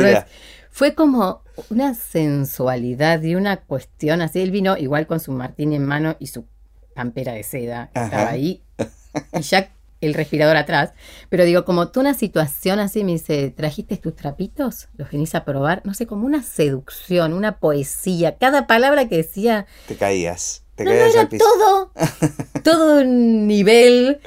Fue como una sensualidad y una cuestión así. Él vino igual con su martini en mano y su campera de seda. Ajá. Estaba ahí. Y ya el respirador atrás. Pero digo, como tú una situación así, me dice, ¿trajiste tus trapitos? ¿Los venís a probar? No sé, como una seducción, una poesía. Cada palabra que decía, Te caías. Te no, no, caías era al piso. todo, todo un nivel.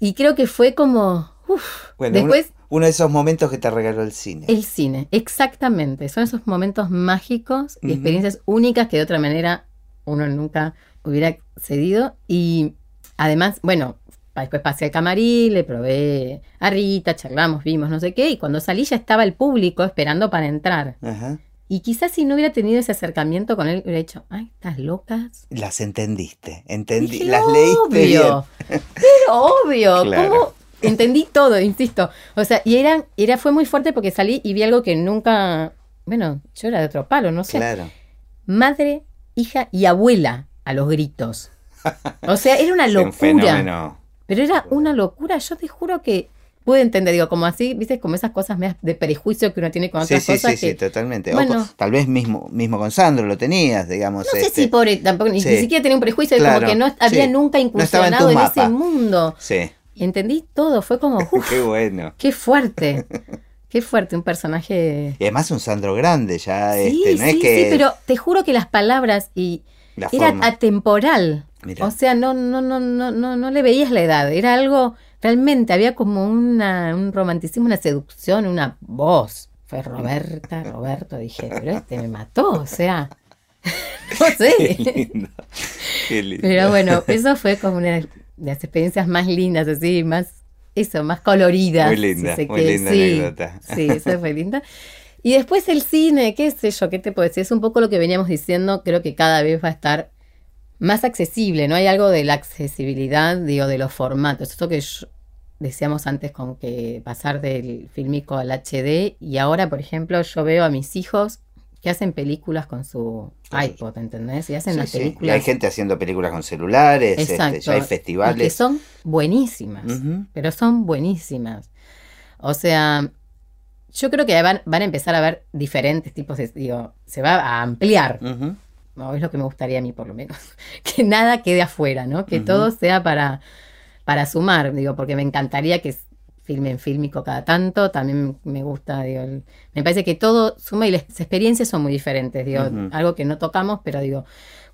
Y creo que fue como, uff, Bueno, después uno, uno de esos momentos que te regaló el cine. el cine, exactamente. Son esos momentos mágicos y experiencias únicas que de otra manera uno nunca hubiera cedido. Y además, bueno, después pasé al camarín, le probé a Rita, charlamos, vimos no sé qué, y cuando salí ya estaba el público esperando para entrar. Ajá. Y quizás si no hubiera tenido ese acercamiento con él, hubiera dicho, ay, estás locas. Las entendiste. Entendí, las leíste obvio. Pero obvio, Claro. ¿cómo? Entendí todo, insisto. O sea, y era, era, fue muy fuerte porque salí y vi algo que nunca, bueno, yo era de otro palo, no sé. Claro. Madre, hija y abuela a los gritos. O sea, era una Sí, un locura. fenómeno. Pero era una locura, yo te juro que pude entender, digo, como así, viste, como esas cosas de prejuicio que uno tiene con Sí, otras sí, cosas sí, sí, que totalmente. O bueno. con- tal vez mismo, mismo con Sandro lo tenías, digamos. no sé este, si pobre, tampoco, ni, sí. ni siquiera tenía un prejuicio, Claro, como que no había sí. nunca No estaba en incursionado en, ese mundo. Sí, Y entendí todo, fue como, uff, qué bueno. qué fuerte, qué fuerte, un personaje... Y además un Sandro grande, ya, Sí, este, no sí, es que sí, pero te juro que las palabras y la era forma. atemporal. O sea, no, no, no, no, no, no le veías la edad. Era algo, realmente había como una, un romanticismo, una seducción, una voz. Fue Roberta, Roberto, dije, pero este me mató, o sea, no Qué sé. lindo. Qué lindo. Pero bueno, eso fue como una de las experiencias más lindas, así, más, eso, más coloridas. Muy linda, muy linda sí, anécdota. Sí, eso fue linda. Y después el cine, qué sé yo, qué te puedo decir, es un poco lo que veníamos diciendo, creo que cada vez va a estar más accesible, ¿no? Hay algo de la accesibilidad, digo, de los formatos. Esto que yo- decíamos antes con que pasar del filmico al HD y ahora, por ejemplo, yo veo a mis hijos que hacen películas con su iPod, ¿entendés? Y hacen Sí, las sí. Y películas... hay gente haciendo películas con celulares, este, ya hay y que festivales. son buenísimas, pero son buenísimas. O sea, yo creo que van, van a empezar a ver diferentes tipos de... Digo, se va a ampliar. Ujú. ¿No? Es lo que me gustaría a mí, por lo menos. Que nada quede afuera, ¿no? Que todo sea para, para sumar, digo, porque me encantaría que filmen fílmico cada tanto. También me gusta, digo, el- me parece que todo suma y las experiencias son muy diferentes, digo, algo que no tocamos, pero digo,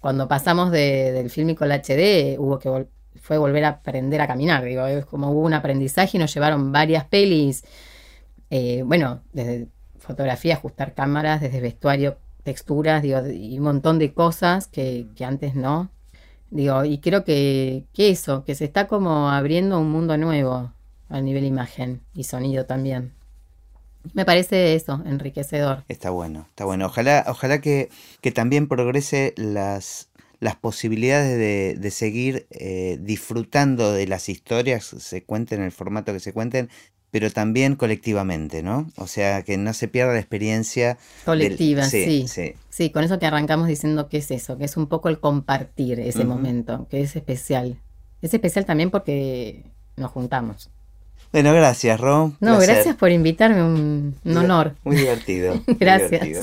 cuando pasamos de- del fílmico al HD, hubo que vol- fue volver a aprender a caminar, digo, es como hubo un aprendizaje y nos llevaron varias pelis, eh, bueno, desde fotografía, ajustar cámaras, desde vestuario, texturas, digo, y un montón de cosas que, que antes no. Digo, y creo que, que eso, que se está como abriendo un mundo nuevo a nivel imagen y sonido también. Me parece eso, enriquecedor. Está bueno, está bueno. Ojalá, ojalá que, que también progrese las, las posibilidades de, de seguir eh, disfrutando de las historias, se cuenten en el formato que se cuenten, pero también colectivamente, ¿no? O sea, que no se pierda la experiencia. del- Colectiva, sí, sí, sí. sí. con eso que arrancamos diciendo que es eso, que es un poco el compartir ese momento, que es especial. Es especial también porque nos juntamos. Bueno, gracias, Ro. un No, placer. gracias por invitarme, un, un honor. Muy divertido. muy Gracias. divertido.